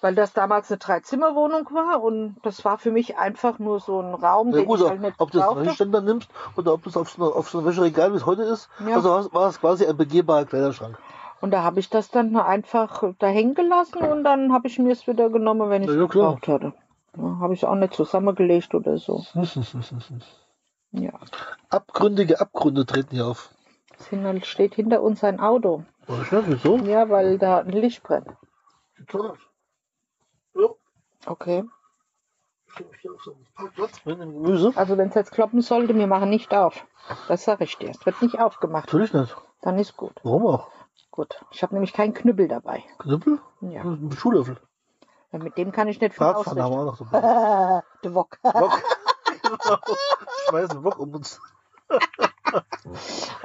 weil das damals eine Dreizimmerwohnung war und das war für mich einfach nur so ein Raum, Ja den gut, ich halt nicht ob du das. Wäscheständer nimmst oder ob du es auf so, einer- auf so einem Wäscheregal, wie es heute ist, Ja. also war es- quasi ein begehbarer Kleiderschrank. Und da habe ich das dann einfach da hängen gelassen und dann habe ich mir es wieder genommen, wenn ich es Ja, ja, gebraucht hatte. Ja, habe ich auch nicht zusammengelegt oder so. Ja. Abgründige Abgründe treten hier auf. Es steht hinter uns ein Auto. Schnell, wieso? Ja, weil da ein Licht brennt. Sieht toll aus. Ja, Okay. ich stelle mich hier auf so einen Parkplatz mit dem Gemüse. Also wenn es jetzt kloppen sollte, wir machen nicht auf. Das sage ich dir. Es wird nicht aufgemacht. Natürlich nicht. Dann ist gut. Warum auch? Gut. Ich habe nämlich keinen Knüppel dabei. Knüppel? Ja. Ein Schuhlöffel. Weil Mit dem kann ich nicht viel Bratpfanne haben wir auch noch dabei. Der Wok. Wok. genau. Schmeißen Wok um uns.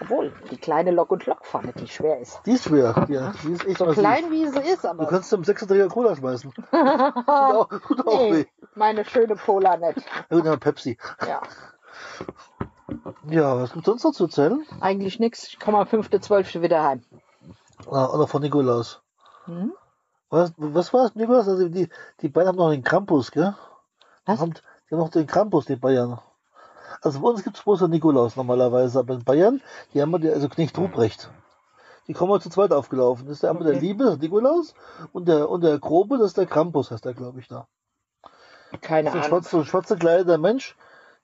Obwohl, die kleine Lok- und Lockpfanne, die schwer ist. Die ist schwer. Ja, die ist echt So massiv. klein wie sie ist, Du aber. kannst zum 36er Cola schmeißen. Tut auch, tut auch weh. nee, meine schöne Pola nicht. Irgendein Pepsi. Ja, Ja, was gibt's sonst noch zu erzählen? eigentlich nichts. Ich komme am 5.12. wieder heim. Ah, oder von Nikolaus. Hm? Was, was war es, Nikolaus? Also die, die Bayern haben noch den Krampus, gell? Was? Haben, die haben noch den Krampus, die Bayern. Also bei uns gibt es bloß den Nikolaus normalerweise, aber in Bayern, die haben wir die, also Knecht Ruprecht. Die kommen zu zweit aufgelaufen. Das ist der einmal der Okay. Liebe, das ist Nikolaus, und der, und der Grobe, das ist der Krampus, heißt der, glaube ich, da. Keine Ahnung. schwarz, so ein schwarzer gekleideter Mensch,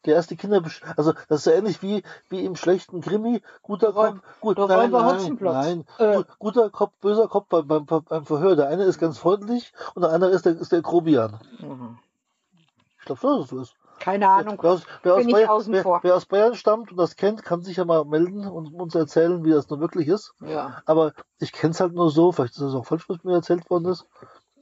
der erst die Kinder, besch- also das ist ja ähnlich wie, wie im schlechten Krimi, guter Kopf, gut, der nein, nein, nein, Äh. gut, guter Kopf, böser Kopf beim, beim, beim Verhör. Der eine ist ganz freundlich und der andere ist der, ist der Grobian. Mhm. Ich glaube schon, dass es so ist. Keine Ahnung. Wer aus, wer, aus Bin ich Bayern, außen wer, vor. wer aus Bayern stammt und das kennt, kann sich ja mal melden und uns erzählen, wie das nun wirklich ist. Ja. Aber ich kenne es halt nur so, vielleicht ist es auch falsch, was mir erzählt worden ist.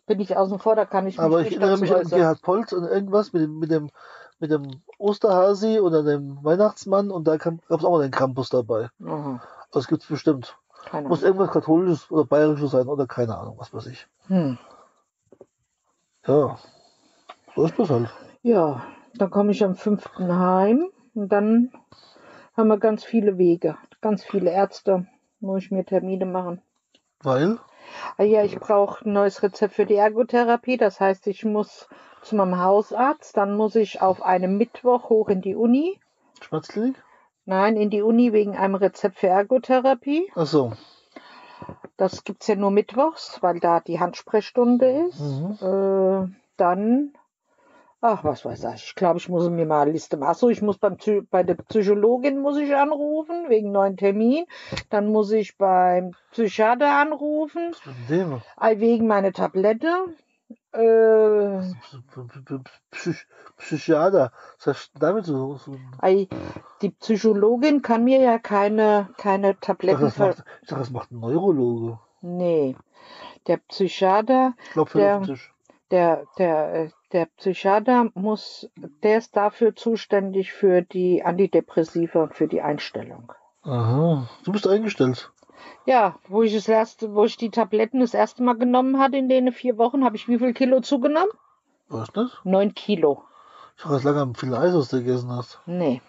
Bin ich außen vor, da kann ich mich Aber ich erinnere mich an. Gerhard Polz und irgendwas mit dem, mit dem, mit dem Osterhasi oder dem Weihnachtsmann und da gab es auch mal den Krampus dabei. Mhm. Das gibt's bestimmt. Keine Muss irgendwas katholisches oder bayerisches sein oder keine Ahnung, was weiß ich. Hm. Ja. So ist das halt. Ja, dann komme ich am 5. heim und dann haben wir ganz viele Wege, ganz viele Ärzte, muss ich mir Termine machen. Weil, Ah ja, ich brauche ein neues Rezept für die Ergotherapie. Das heißt, ich muss zu meinem Hausarzt, dann muss ich auf einem Mittwoch hoch in die Uni. Schmerzklinik? Nein, in die Uni wegen einem Rezept für Ergotherapie. Ach so. Das gibt's ja nur mittwochs, weil da die Handsprechstunde ist. Mhm. Äh, dann, ach, was weiß ich. Ich glaube, ich muss mir mal eine Liste machen. Achso, ich muss beim, bei der Psychologin muss ich anrufen, wegen neuen Termin. Dann muss ich beim Psychiater anrufen, Was dem? wegen meiner Tablette. Äh, Psych Psychiater. Was hast du damit so? so ei, die Psychologin kann mir ja keine, keine ich, dachte, Tabletten das ver... macht, ich dachte, das macht ein Neurologe. Nee. Der Psychiater Ich glaube, für Der- auf den Tisch. der, der, äh, der Psychiater muss, der ist dafür zuständig für die Antidepressiva und für die Einstellung. Aha. Du bist eingestellt. Ja, wo ich das erste, wo ich die Tabletten das erste Mal genommen hatte in den vier Wochen, habe ich wie viel Kilo zugenommen? Du nicht? Neun Kilo. Ich weiß lange viel Eis, was du gegessen hast. Nee.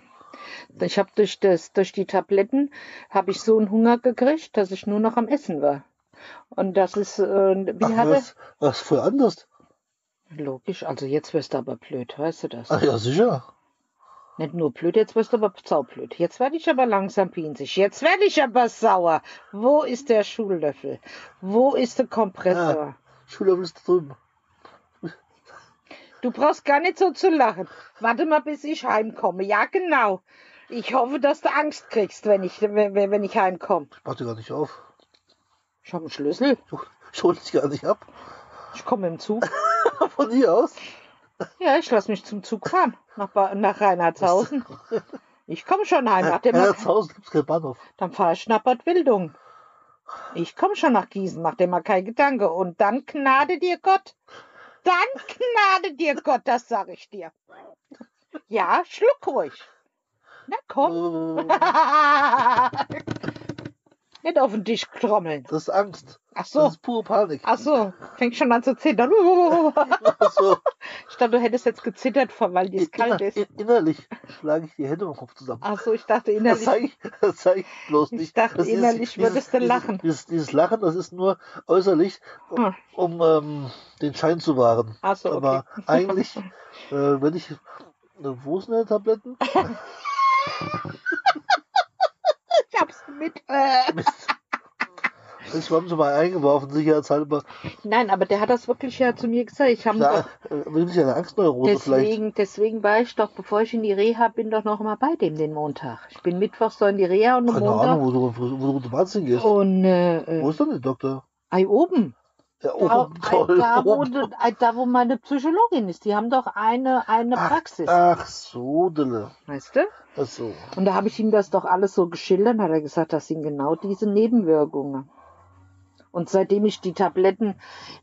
Ich habe durch das, durch die Tabletten habe ich so einen Hunger gekriegt, dass ich nur noch am Essen war. Und das ist, äh, wie Ach, hatte? was, was voll anders. Logisch, also jetzt wirst du aber blöd, weißt du das? Ach ja, sicher. Nicht nur blöd, jetzt wirst du aber saublöd. Jetzt werde ich aber langsam pinsig. Jetzt werde ich aber sauer. Wo ist der Schuhlöffel? Wo ist der Kompressor? Schüler ist da drüben. Du brauchst gar nicht so zu lachen. Warte mal, bis ich heimkomme. Ja, genau. Ich hoffe, dass du Angst kriegst, wenn ich, wenn, wenn ich heimkomme. Ich dir gar nicht auf. Ich habe einen Schlüssel. Ich hol dich gar nicht ab. Ich komme im Zug. Von hier aus. Ja, ich lasse mich zum Zug fahren. Nach, Ba- nach Reinhardshausen. Ich komme schon heim. Nach dem Ja, zu Hause gibt's keinen Bahnhof. Dann fahre ich nach Bad Wildung. Ich komme schon nach Gießen, mach dir mal kein Gedanke. Und dann gnade dir Gott. Dann gnade dir Gott, das sage ich dir. Ja, schluck ruhig. Na komm. Äh, Nicht auf den Tisch trommeln. Das ist Angst. Ach Das so. ist pure Panik. Ach so, fängt schon an zu zittern. So. Ich dachte, du hättest jetzt gezittert, weil es kalt ist. in- innerlich schlage ich die Hände im Kopf zusammen. Ach so, ich dachte Das innerlich. zeige ich, das zeig ich bloß Ich nicht. dachte, Das ist- innerlich dieses- würdest du lachen. Dieses, dieses Lachen, das ist nur äußerlich, um, Hm. um ähm, den Schein zu wahren. Ach so, okay. Aber eigentlich, äh, wenn ich. Äh, wo sind die Tabletten? Ich hab's mit. Äh. Ich habe sie mal eingeworfen, sicherheitshalber. Nein, aber der hat das wirklich ja zu mir gesagt. Ich habe doch äh, wirklich eine Angstneurose vielleicht. deswegen, deswegen war ich doch, bevor ich in die Reha bin, doch noch mal bei dem den Montag. Ich bin mittwochs so in die Reha und am Keine Montag. Ahnung, wo du, wo, wo du zum Arzt hingehst. Und äh, Wo äh, ist denn der Doktor? ei, oben. Da, oben, toll. da, wo, da, wo meine Psychologin ist. Die haben doch eine, eine Ach, Praxis. ach so, Dille. Weißt du? Ach so. Und da habe ich ihm das doch alles so geschildert, hat er gesagt, das sind genau diese Nebenwirkungen. Und seitdem ich die Tabletten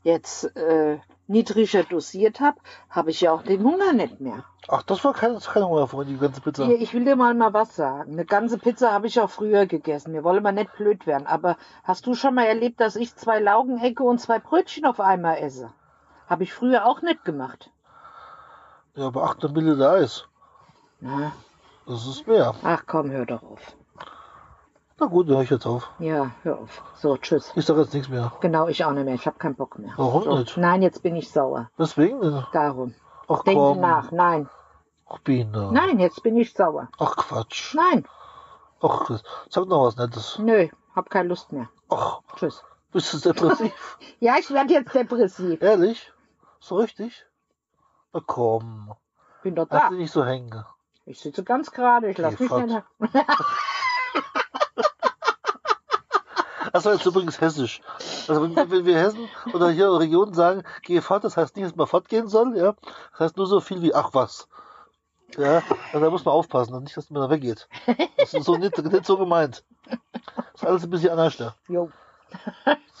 jetzt äh, niedriger dosiert habe, habe ich ja auch den Hunger nicht mehr. Ach, das war kein, das war kein Hunger von die ganze Pizza. Hier, ich will dir mal mal was sagen. Eine ganze Pizza habe ich auch früher gegessen. Wir wollen mal nicht blöd werden. Aber hast du schon mal erlebt, dass ich zwei Laugenecke und zwei Brötchen auf einmal esse? Habe ich früher auch nicht gemacht. Ja, aber 800 Milliliter Eis. Na, Das ist mehr. ach komm, hör doch auf. Na gut, dann höre ich jetzt auf. Ja, hör auf. So, tschüss. Ich sage jetzt nichts mehr. Genau, ich auch nicht mehr. Ich habe keinen Bock mehr. Warum so. nicht? Nein, jetzt bin ich sauer. Deswegen? Darum. Ach Denke komm. nach. Nein. Ach Biene. Nein, jetzt bin ich sauer. Ach Quatsch. Nein. Ach, sag noch was Nettes. Nö, hab keine Lust mehr. Ach, Tschüss. bist du depressiv? Ja, ich werde jetzt depressiv. Ehrlich? So richtig? Na komm. Bin doch Lass da. dich nicht so hängen. Ich sitze ganz gerade. Ich lasse Geh mich fort. Das war jetzt übrigens hessisch. Also wenn, wenn wir Hessen oder hier Regionen sagen, gehe fort, das heißt nicht, dass man fortgehen soll, ja. Das heißt nur so viel wie ach was. Ja, also da muss man aufpassen, nicht, dass man da weggeht. Das ist so nicht, nicht so gemeint. Das ist alles ein bisschen anders. Jo.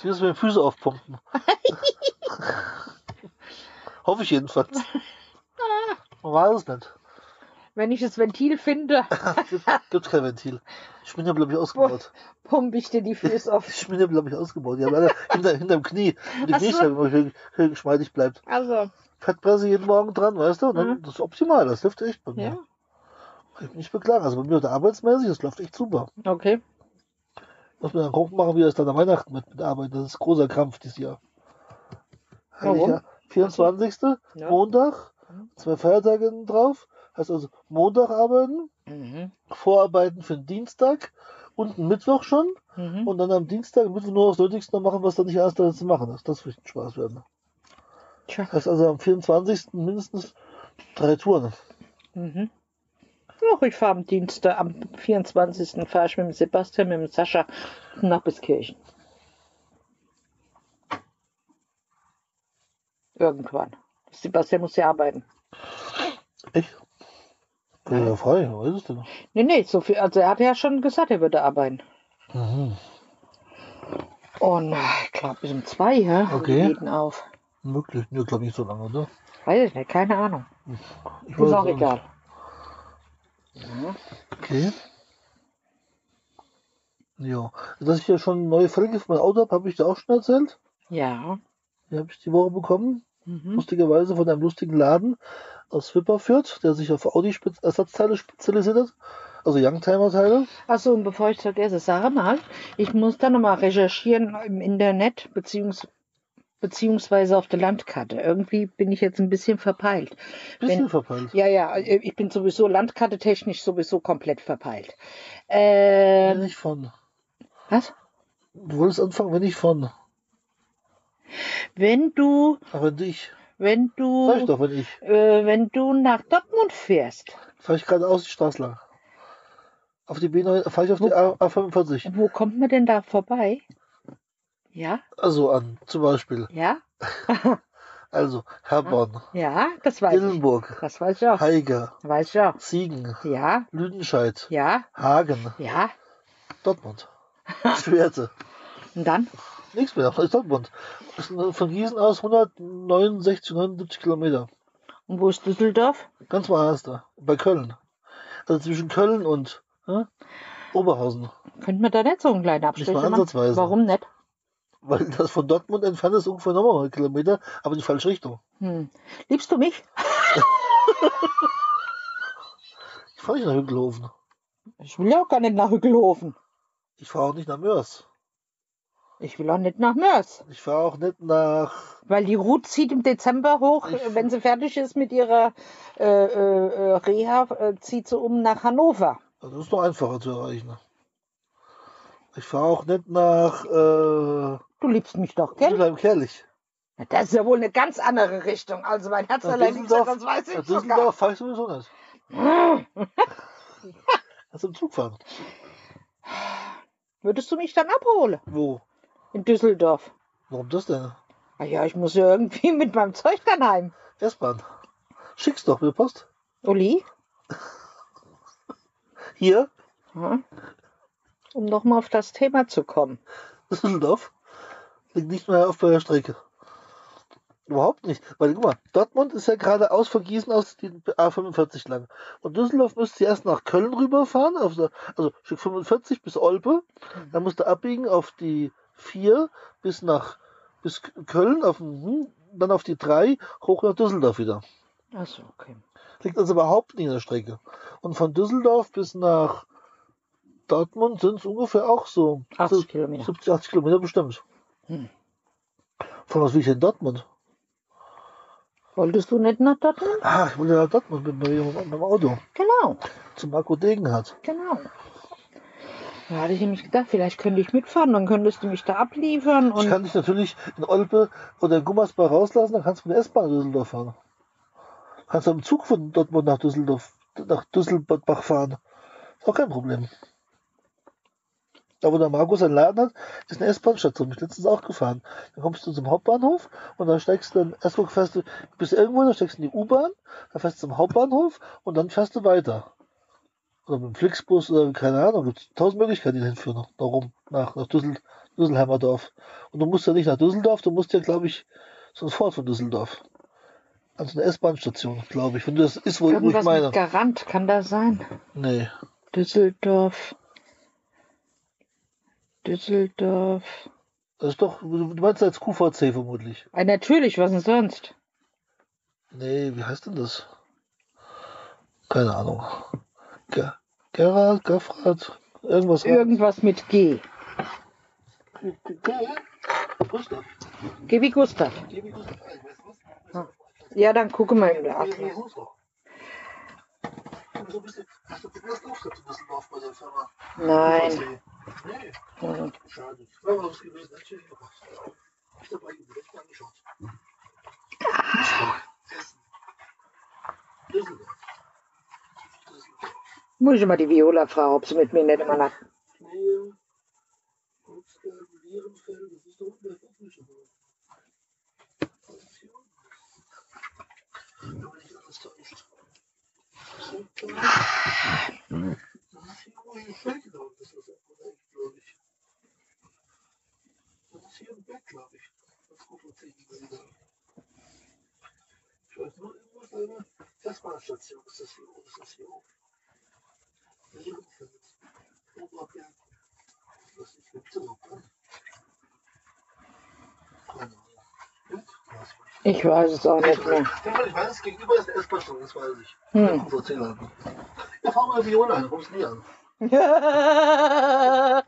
Wie das mit den Füßen aufpumpen. Hoffe ich jedenfalls. Man weiß es nicht. Wenn ich das Ventil finde, Gibt, gibt kein Ventil. Ich bin ja, glaube ich, ausgebaut. pumpe ich dir die Füße auf. Ich bin ja, glaube ich, ausgebaut. Ja, leider hinter, hinterm Knie. Und die. Kniescheibe schön, schön geschmeidig bleibt. Also, Fettpresse jeden Morgen dran, weißt du? Mhm. Das ist optimal. Das läuft echt bei mir. ja. Ich bin nicht beklagen. Also bei mir oder arbeitsmäßig, das läuft echt super. Okay. Muss mir dann gucken machen, wie das dann am Weihnachten mit, mit Arbeit. Das ist großer Krampf dieses Jahr. Warum? Heiliger 24. Ja. Montag, Mhm. zwei Feiertage drauf. Heißt also Montag arbeiten, Mhm. Vorarbeiten für den Dienstag und einen Mittwoch schon. Mhm. Und dann am Dienstag, Mittwoch nur das Nötigste noch machen, was dann nicht erst zu machen ist. Das wird Spaß werden. Tja. Das heißt also am 24. mindestens drei Touren. Mhm. Ach, ich fahre am Dienstag, am 24. fahre ich mit dem Sebastian, mit dem Sascha nach Biskirchen. Irgendwann. Sebastian muss ja arbeiten. Ich? Ja, ja, frei, weiß es denn? Nee, nee, so viel. Also er hat ja schon gesagt, er würde arbeiten. Mhm. Und äh, ich glaube bis um zwei, ja? Okay. Jeden auf. Möglich. Nur glaube ich nicht so lange, oder? Weiß ich nicht, keine Ahnung. Ich Ist auch egal. Okay. Ja. Dass ich ja schon neue Felge für mein Auto habe, habe ich dir auch schon erzählt. Ja. Die habe ich die Woche bekommen. Mhm. Lustigerweise von einem lustigen Laden aus Wipperfürth, der sich auf Audi-Ersatzteile spezialisiert hat. Also Youngtimer-Teile. Achso, und bevor ich vergesse, sag mal, ich muss da nochmal recherchieren im Internet, beziehungs beziehungsweise auf der Landkarte. Irgendwie bin ich jetzt ein bisschen verpeilt. Bisschen Wenn- verpeilt. Ja, ja, ich bin sowieso Landkarte technisch sowieso komplett verpeilt. Äh, Wenn ich von. was? Du wolltest anfangen, wenn ich von. Wenn du, Aber dich. Wenn Sag ich du, doch, wenn ich. äh, wenn du nach Dortmund fährst, Fahre ich geradeaus die Straße lang. Auf die B9, fahre ich auf die A, A45. wo kommt man denn da vorbei? Ja, Also an, zum Beispiel. ja, Also Herborn, ja, das weiß ich. Dillenburg, Das weiß ich auch. Heiger, Weiß ich auch. Siegen, Ja, Lüdenscheid, ja, Hagen, ja. Dortmund, Schwerte. Und dann? Nichts mehr, das ist Dortmund. Das sind von Gießen aus 169, 79 Kilometer. Und wo ist Düsseldorf? Ganz woanders da. Bei Köln. Also zwischen Köln und hä? Oberhausen. Könnte man da nicht so einen kleinen Abstrich machen? ansatzweise. Warum nicht? Weil das von Dortmund entfernt ist ungefähr nochmal 100 Kilometer, aber in die falsche Richtung. Hm. Liebst du mich? Ich fahre nicht nach Hückelhofen. Ich will ja auch gar nicht nach Hückelhofen. Ich fahre auch nicht nach Mörs. Ich will auch nicht nach Mörs. Ich fahre auch nicht nach. Weil die Ruth zieht im Dezember hoch, Ich- wenn sie fertig ist mit ihrer äh, äh, äh, Reha, äh, zieht sie um nach Hannover. Das ist noch einfacher zu erreichen. Ich fahre auch nicht nach äh, Du liebst mich doch, gell? Mülheim-Kerlich. Na, Das ist ja wohl eine ganz andere Richtung. Also mein Herz Düsseldorf, das weiß ich sogar. Düsseldorf fahre ich sowieso nicht. Kannst du im Zug fahren? Würdest du mich dann abholen? Wo? In Düsseldorf. Warum das denn? Ah ja, ich muss ja irgendwie mit meinem Zeug dann heim. S-Bahn. Schick's doch mit Post. Uli? Hier, Ja. Um nochmal auf das Thema zu kommen. Düsseldorf, liegt nicht mehr auf der Strecke. Überhaupt nicht. Weil, guck mal, Dortmund ist ja geradeaus von Gießen aus die A45 lang. Und Düsseldorf müsste erst nach Köln rüberfahren, auf der, also Stück 45 bis Olpe. Dann musste abbiegen auf die 4 bis nach bis Köln, auf, den- dann auf die 3 hoch nach Düsseldorf wieder. Achso, okay. Liegt also überhaupt nicht in der Strecke. Und von Düsseldorf bis nach Dortmund sind es ungefähr auch so 80 Kilometer. 70, 80 Kilometer bestimmt. Hm. Von was will ich in Dortmund? Wolltest du nicht nach Dortmund? Ah, ich wollte nach Dortmund mit, meinem- Auto Genau, zum Marco Degenhardt. genau. Da hatte ich nämlich gedacht, vielleicht könnte ich mitfahren, dann könntest du mich da abliefern Ich und kann dich natürlich in Olpe oder in Gummersbach rauslassen, dann kannst du mit der S-Bahn in Düsseldorf fahren. Kannst du im Zug von Dortmund nach Düsseldorf, nach Düsselbach fahren. Ist auch kein Problem. Da wo der Markus einen Laden hat, ist eine S-Bahn-Station. Bin ich letztens auch gefahren. Dann kommst du zum Hauptbahnhof und dann steigst du dann, erstmal fährst du bis irgendwo, dann steigst du in die U-Bahn, dann fährst du zum Hauptbahnhof und dann fährst du weiter. Oder mit dem Flixbus oder keine Ahnung, gibt es tausend Möglichkeiten, die hinführen. Darum, nach, nach Düssel, Düsselheimer Dorf. Und du musst ja nicht nach Düsseldorf, du musst ja, glaube ich, sofort von Düsseldorf. An so eine S-Bahn-Station, glaube ich. Wenn du das ist, wo, wo ich irgendwas meine. mit Garant, kann das sein? Nee. Düsseldorf. Düsseldorf. Das ist doch, du meinst als QVC vermutlich. Ah, natürlich, was denn sonst? Nee, wie heißt denn das? Keine Ahnung. Ge Gerhard, Gaffrat, irgendwas. Irgendwas mit G. Gustav. G wie Gustav. Geh wie Gustav. Ah. Ja, dann gucke mal in der Ja, Akte. ja, so. So bist du, hast du den ersten Auftritt in Düsseldorf bei der Firma? Nein. Nee, Hm. schade. Ich hätte ich mir angeschaut. Duisburg, Hessen. Düsseldorf. Muss ich mal die Viola fragen, ob sie mit mir nicht immer nach. Das. Das bin ich. Das ist hier wo ich ich. Das das. Das. Das weiß nur, irgendwas eine S-Bahn-Station ist das hier. Wo ist das hier oben? Ich weiß es auch nicht mehr. Ich weiß, es gegenüber ist eine S-Bahn-Station, das weiß ich. Hm. So erzählen. Ja, fahr mal Viola an, kommst nie an.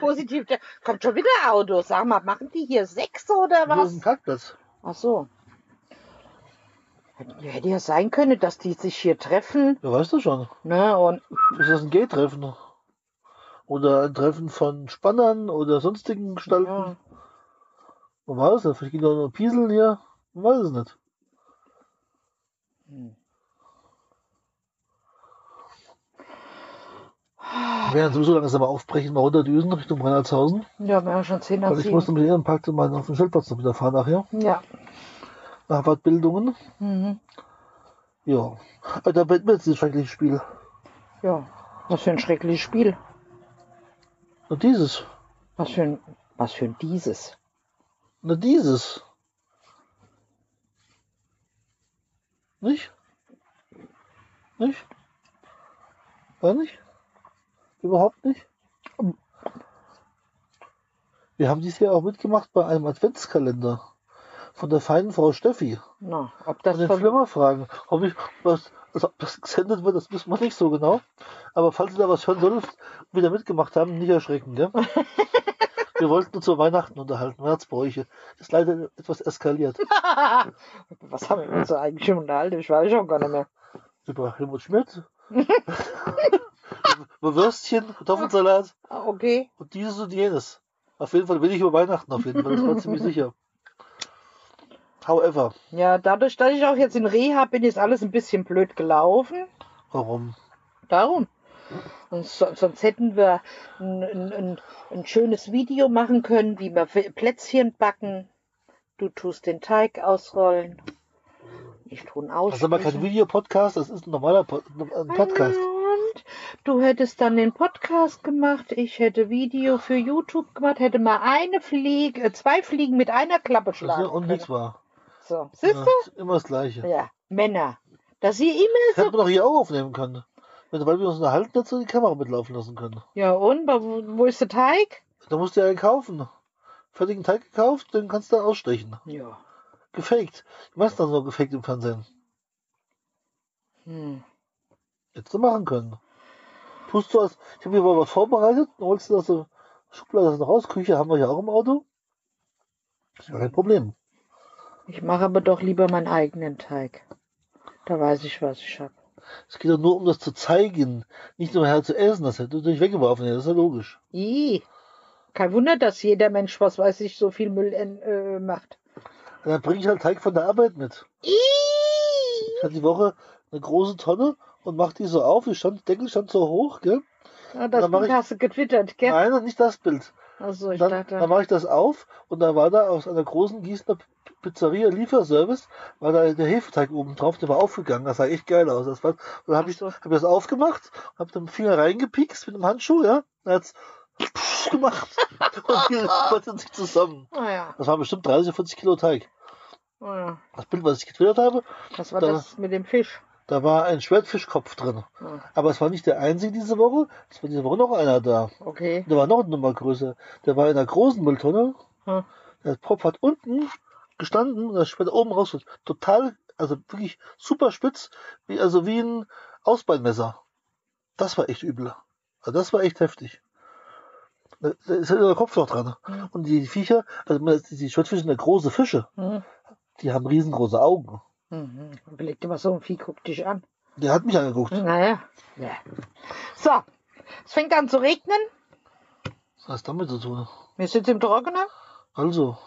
Positiv. der- Kommt schon wieder Auto. Sag mal, machen die hier sechs oder Hier ist was? ein Parkplatz. Ach so. Hätte ja sein können, dass die sich hier treffen. Ja, weißt du schon. Ne, und Ist das ein Gay-Treffen? Oder ein Treffen von Spannern oder sonstigen Gestalten? ja. Man weiß es nicht. Vielleicht geht auch nur Pieseln hier. Man weiß es nicht. Hm. Wir werden sowieso langsam mal aufbrechen, mal runterdüsen Richtung Reinhardshausen. Ja, wir haben schon 10 nach Weil ich muss 7. mit ihrem Park mal auf den Stellplatz noch wieder fahren nachher. Ja. Nach Fortbildungen. Mhm. Ja. Aber da wird mir jetzt dieses schreckliche Spiel. Ja. Was für ein schreckliches Spiel. Und dieses. Was für ein, was für ein dieses. Na dieses. Nicht? Nicht? Gar nicht? Überhaupt nicht? Wir haben dies Jahr auch mitgemacht bei einem Adventskalender von der feinen Frau Steffi. Na, ob das Von den Flimmerfragen. Ob ich was, also ob das gesendet wird, das wissen wir nicht so genau. Aber falls ihr da was hören solltet, wieder mitgemacht haben, nicht erschrecken, gell? Wir wollten uns zu Weihnachten unterhalten, Weihnachtsbräuche. Ist leider etwas eskaliert. was haben wir uns eigentlich schon unterhalten? Ich weiß schon gar nicht mehr. Über Helmut Schmidt. über Würstchen, Kartoffelsalat Ah, Okay. und dieses und jenes. Auf jeden Fall will ich über Weihnachten auf jeden Fall, das war ziemlich sicher. However, Ja, dadurch, dass ich auch jetzt in Reha bin, ist alles ein bisschen blöd gelaufen. warum? Darum. Und so, sonst hätten wir ein, ein, ein, schönes Video machen können, wie wir Plätzchen backen. Du tust den Teig ausrollen. Ich tue Das ist aber kein. Videopodcast, das ist ein normaler Pod ein Podcast. Und du hättest dann den Podcast gemacht, ich hätte Video für YouTube gemacht, hätte mal eine Fliege, äh, zwei Fliegen mit einer Klappe Das ist schlagen. ja und nichts können. war. So, siehst Ja, du? immer das Gleiche. Ja, Männer. Dass sie immer Das so. hätten wir doch hier auch aufnehmen können. Wenn- Weil wir uns unterhalten, dazu die Kamera mitlaufen lassen können. Ja, und? Wo, wo ist der Teig? Da musst du ja einen kaufen. Fertigen Teig gekauft, den kannst du ausstechen. Ja. Gefaked. Die meisten haben so gefaked im Fernsehen. Hm. Hättest du machen können. Tust du was, ich habe hier mal was vorbereitet, dann holst du aus der Schublade das noch raus. Küche haben wir ja auch im Auto. Ist ja kein Problem. Ich mache aber doch lieber meinen eigenen Teig. Da weiß ich, was ich habe. Es geht doch nur um das zu zeigen, nicht nur her zu essen. Das hätte natürlich weggeworfen, das ist ja logisch. Ih. Kein Wunder, dass jeder Mensch, was weiß ich, so viel Müll äh, macht. Und dann bringe ich halt Teig von der Arbeit mit. Ih. Ich hatte die Woche eine große Tonne und mach die so auf. Die stand, Deckel stand so hoch, gell? Ja, das Dann mach Bild ich- hast du getwittert, gell? Nein, nicht das Bild. Also ich Dann, dann dachte, mache ich das auf und da war da aus einer großen Gießener Pizzeria Lieferservice, war da der Hefeteig oben drauf, der war aufgegangen. Das sah echt geil aus. Das war, und dann habe ich, so. hab ich das aufgemacht, habe den Finger reingepikst mit dem Handschuh, ja, dann hat's gemacht und die rotten sich zusammen. naja, Das waren bestimmt 30, 40 Kilo Teig. naja, Das Bild, was ich getwittert habe, das war Da- das mit dem Fisch. Da war ein Schwertfischkopf drin. Ja, Aber es war nicht der einzige diese Woche, es war diese Woche noch einer da. okay. Der war noch eine Nummer größer. Der war in einer großen Mülltonne. Hm. Der Propf hat unten gestanden und das später oben raus. Total, also wirklich super spitz, wie, also wie ein Ausbeinmesser. Das war echt übel. Also das war echt heftig. Da ist ja der Kopf noch dran. Hm. Und die Viecher, also die Schwertfische sind ja große Fische. Hm. Die haben riesengroße Augen. Mhm. Überleg dir mal so ein Vieh, guck dich an. Der hat mich angeguckt. Naja. Ja. So, es fängt an zu regnen. Was hat damit zu tun? Wir sitzen im Trockenen. Also,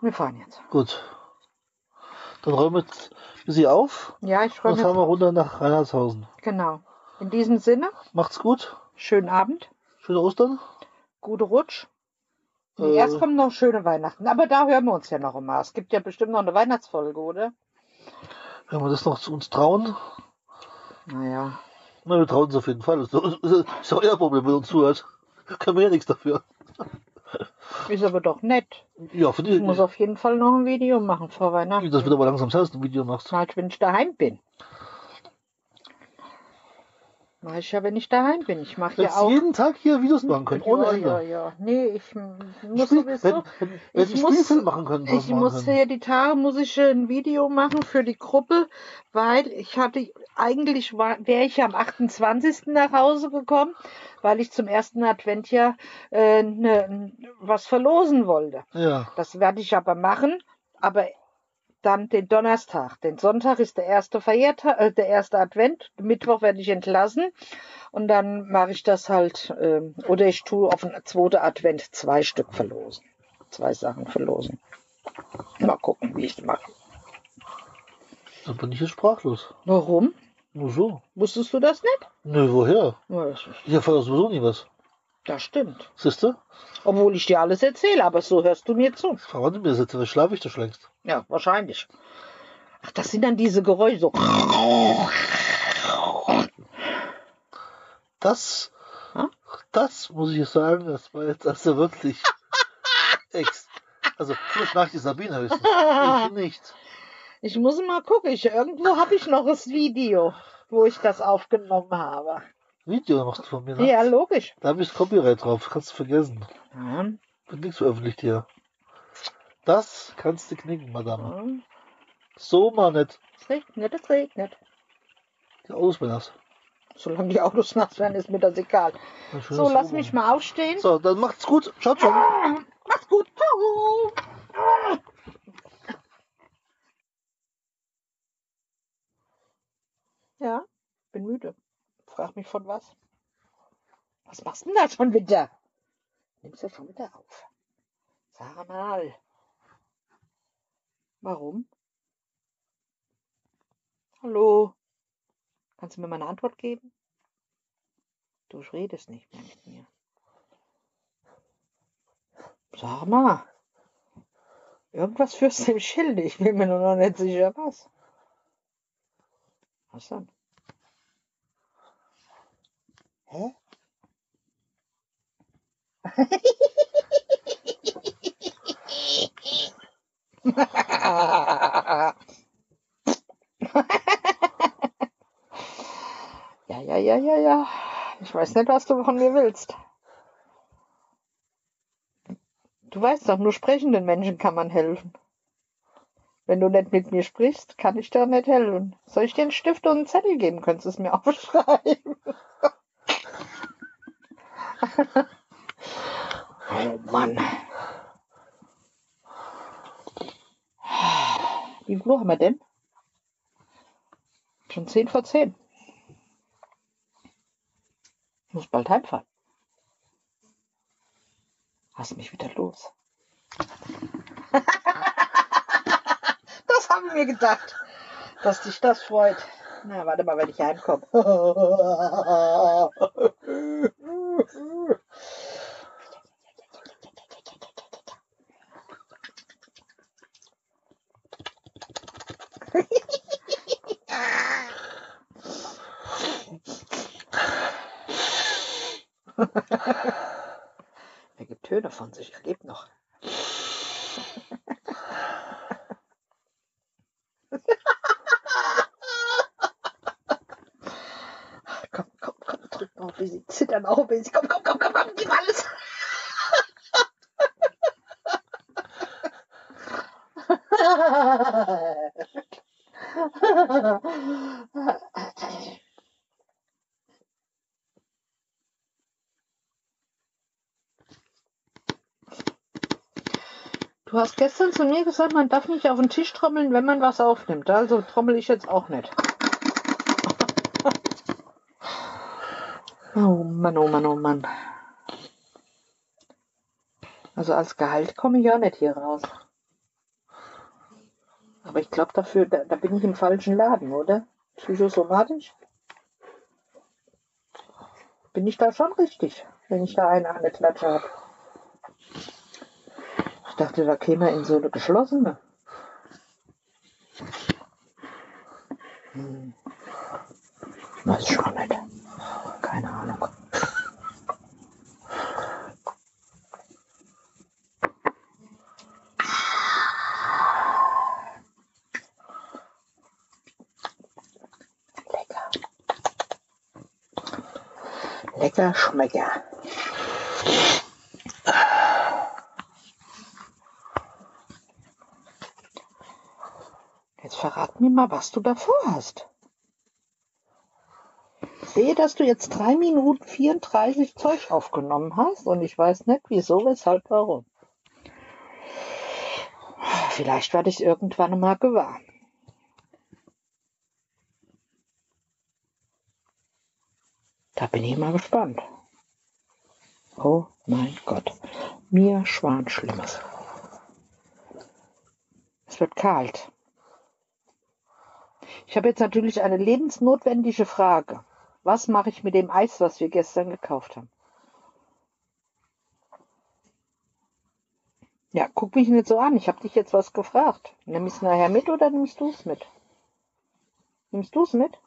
Wir fahren jetzt. gut. Dann räumen wir sie auf. Ja, ich freue Dann fahren wir runter nach Reinhardshausen. Genau. In diesem Sinne, Macht's gut. schönen Abend, Schöne Ostern. gute Rutsch. Nee, Äh. erst kommen noch schöne Weihnachten. Aber da hören wir uns ja noch immer. Es gibt ja bestimmt noch eine Weihnachtsfolge, oder? Wenn wir das noch zu uns trauen. Naja. Na, wir trauen uns auf jeden Fall. Das ist euer Problem, wenn ihr uns zuhört. Können wir ja nichts dafür. Ist aber doch nett. Ja, für Ich muss die. auf jeden Fall noch ein Video machen vor Weihnachten. Das wird aber langsam das erste Video machst. Halt, wenn ich daheim bin. Mach ich ja, wenn ich daheim bin. Ich mache ja auch. jeden Tag hier Videos machen können, ohne ja, Ende. ja, ja. Nee, ich muss Spiel, sowieso. wenn, wenn, wenn Ich muss- machen können, Ich machen muss können. hier die Tage muss ich ein Video machen für die Gruppe, weil ich hatte eigentlich wäre ich am 28. nach Hause gekommen, weil ich zum ersten Advent ja äh, ne, was verlosen wollte. Ja, Das werde ich aber machen, aber dann den Donnerstag. Den Sonntag ist der erste Feiertag, äh, der erste Advent. Mittwoch werde ich entlassen und dann mache ich das halt ähm, oder ich tue auf den zweiten Advent zwei Stück verlosen, zwei Sachen verlosen. Mal gucken, wie ich es mache. dann bin ich jetzt sprachlos. Warum? Nur so. Wusstest du das nicht? Nö, woher? Ja, das, ist- Ich erfahre sowieso nie was. Das stimmt. Siehste? Obwohl ich dir alles erzähle, aber so hörst du mir zu. Verwandte mir das jetzt, was schlafe ich schon längst. Ja, wahrscheinlich. Ach, das sind dann diese Geräusche so. Das, Hm? das muss ich sagen, das war jetzt also wirklich ex. Also, gut nach die Sabine höchstens. Ich nicht. Ich muss mal gucken. Ich, irgendwo habe ich noch das Video, wo ich das aufgenommen habe. Video machst du von mir, ne? Ja, logisch. Da habe ich das Copyright drauf, kannst du vergessen. Ja, Wird nichts veröffentlicht hier. Das kannst du knicken, Madame. ja. So mal nicht. Es regnet, es regnet. Die Autos werden nass. Solange die Autos nass werden, ist mir das egal. So, lass Oben. mich mal aufstehen. So, dann macht's gut. Ciao, ciao. Mach's gut. Ciao. Ja, bin müde. Frag mich von was. Was machst du denn da schon wieder? Nimmst du schon wieder auf? Sag mal. Warum? Hallo? Kannst du mir mal eine Antwort geben? Du redest nicht mehr mit mir. Sag mal. Irgendwas führst du im Schilde. Ich bin mir nur noch nicht sicher, was. Was dann? Hä? ja, ja, ja, ja, ja. Ich weiß nicht, was du von mir willst. Du weißt doch, nur sprechenden Menschen kann man helfen. Wenn du nicht mit mir sprichst, kann ich dir nicht helfen. Soll ich dir einen Stift und einen Zettel geben? Könntest du es mir aufschreiben? oh Mann. Wie viel Uhr haben wir denn? Schon 10 vor 10. Ich muss bald heimfahren. Lass mich wieder los. das haben wir gedacht, dass dich das freut. Na, warte mal, wenn ich heimkomme. er gibt Töne von sich, er lebt noch. komm, komm, komm, drück noch ein ein bisschen. Komm, komm, komm, komm, komm, gib alles. Du hast gestern zu mir gesagt, man darf nicht auf den Tisch trommeln, wenn man was aufnimmt. Also trommel ich jetzt auch nicht. Oh Mann, oh Mann, oh Mann. Also als Gehalt komme ich ja nicht hier raus. Aber ich glaube dafür, da, da bin ich im falschen Laden, oder? Psychosomatisch? Bin ich da schon richtig, wenn ich da eine an Klatsche habe? Ich dachte, da käme in so eine geschlossene. Hm. Weiß ich schon nicht. Keine Ahnung. Lecker. Lecker Schmecker. Jetzt verrat mir mal, was du davor hast. Ich sehe, dass du jetzt drei Minuten 34 Zeug aufgenommen hast und ich weiß nicht, wieso, weshalb, warum. Vielleicht werde ich irgendwann mal gewahr. Bin ich mal gespannt. Oh mein Gott. Mir schwan Schlimmes. Es wird kalt. Ich habe jetzt natürlich eine lebensnotwendige Frage. Was mache ich mit dem Eis, was wir gestern gekauft haben? Ja, guck mich nicht so an. Ich habe dich jetzt was gefragt. Nimm es nachher mit oder nimmst du es mit? Nimmst du es mit?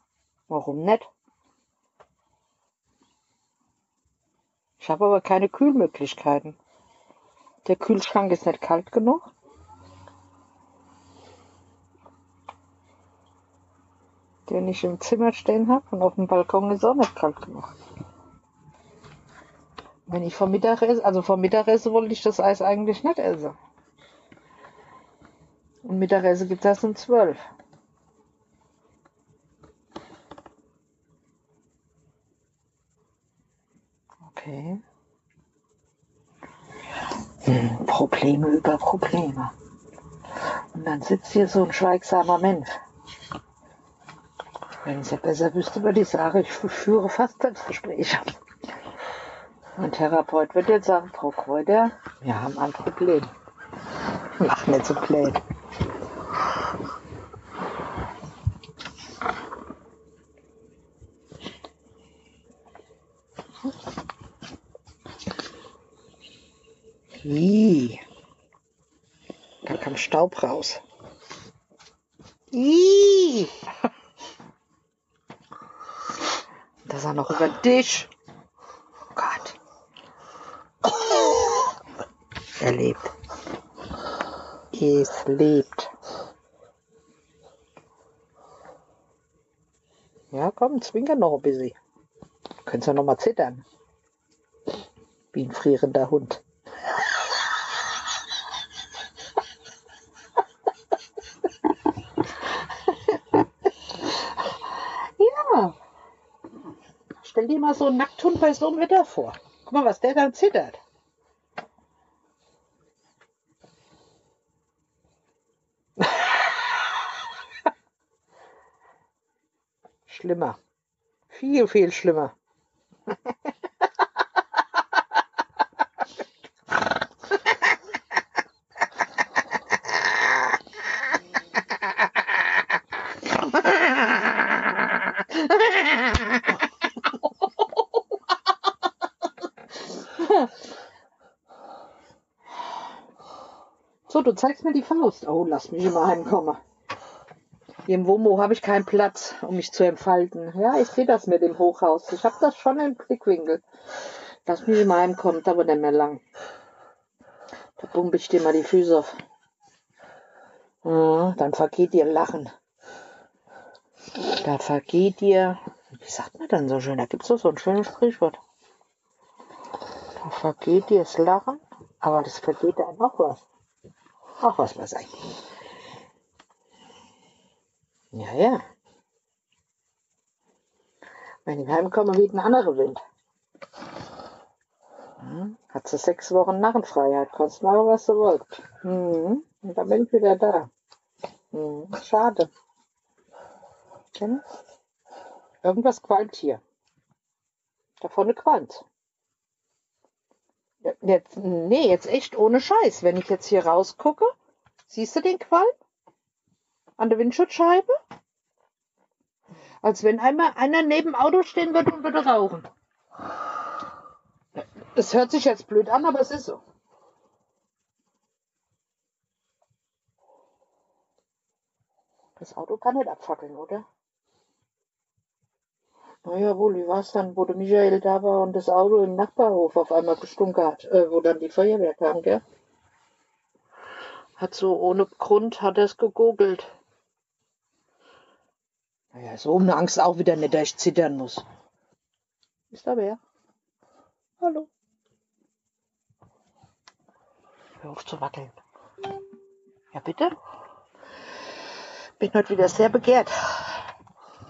Warum nicht? Ich habe aber keine Kühlmöglichkeiten. Der Kühlschrank ist nicht kalt genug. Den ich im Zimmer stehen habe und auf dem Balkon ist auch nicht kalt genug. Wenn ich vom Mittagessen, also vom Mittagessen wollte ich das Eis eigentlich nicht essen. Und Mittagessen gibt es erst um 12. Okay. Hm, Probleme über Probleme. Und dann sitzt hier so ein schweigsamer Mensch. Wenn ich es ja besser wüsste, würde ich sagen, ich führe fast Selbstgespräche. Ein Therapeut wird jetzt sagen, Frau Kräuter, wir haben ein Problem. Mach nicht so blöd. Ih, da kam Staub raus. Ih. Das er noch über den Tisch. Oh Gott. Er lebt. Es lebt. Ja, komm, zwinker noch ein bisschen. Könntest ja noch mal zittern. Wie ein frierender Hund. mal so einen Nackthund bei so einem Wetter vor. Guck mal, was der dann zittert. schlimmer. Viel, viel schlimmer. zeigst mir die Faust. Oh, lass mich mal heimkommen. Hier im Womo habe ich keinen Platz, um mich zu entfalten. Ja, ich sehe das mit dem Hochhaus. Ich habe das schon im Blickwinkel. Lass mich mal heimkommen, aber nicht mehr lang. Da pumpe ich dir mal die Füße auf. Ja, dann vergeht dir Lachen. Da vergeht dir, wie sagt man dann so schön? Da gibt es doch so ein schönes Sprichwort. Da vergeht dir das Lachen, aber das vergeht einem auch was. Auch was was eigentlich. Ja, ja. Wenn ich heimkomme, weht ein anderer Wind. Hm, Hat sie sechs Wochen Narrenfreiheit. Kannst machen, was du wollt. Hm, Und dann bin ich wieder da. Hm, Schade. Irgendwas qualmt hier. Da vorne qualmt. Jetzt, nee, jetzt echt ohne Scheiß. Wenn ich jetzt hier rausgucke, siehst du den Qualm? An der Windschutzscheibe? Als wenn einmal einer neben dem Auto stehen würde und würde rauchen. Es hört sich jetzt blöd an, aber es ist so. Das Auto kann nicht abfackeln, oder? Naja, wohl, wie war es dann, wo der Michael da war und das Auto im Nachbarhof auf einmal gestunken hat, äh, wo dann die Feuerwehr kam, gell? Hat so ohne Grund, hat er es gegoogelt. Naja, so eine Angst auch wieder nicht, dass ich zittern muss. Ist da wer? Hallo? Hör auf zu wackeln. Ja, bitte? Bin heute wieder sehr begehrt.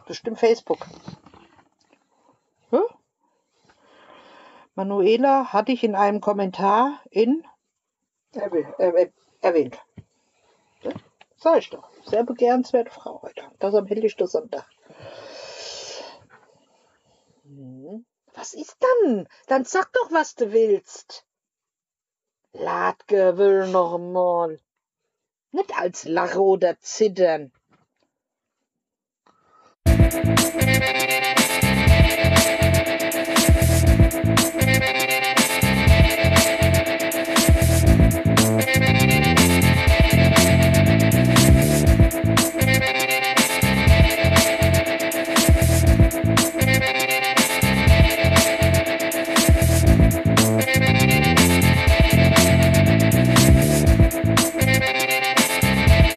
Bestimmt Facebook. Manuela hatte ich in einem Kommentar in erwäh- erwäh- erwähnt. Sag ich doch. Sehr begehrenswerte Frau heute. Das am helllichten Sonntag. Hm. Was ist dann? Dann sag doch, was du willst. Ladke will noch mal. Nicht als Lache oder Zittern.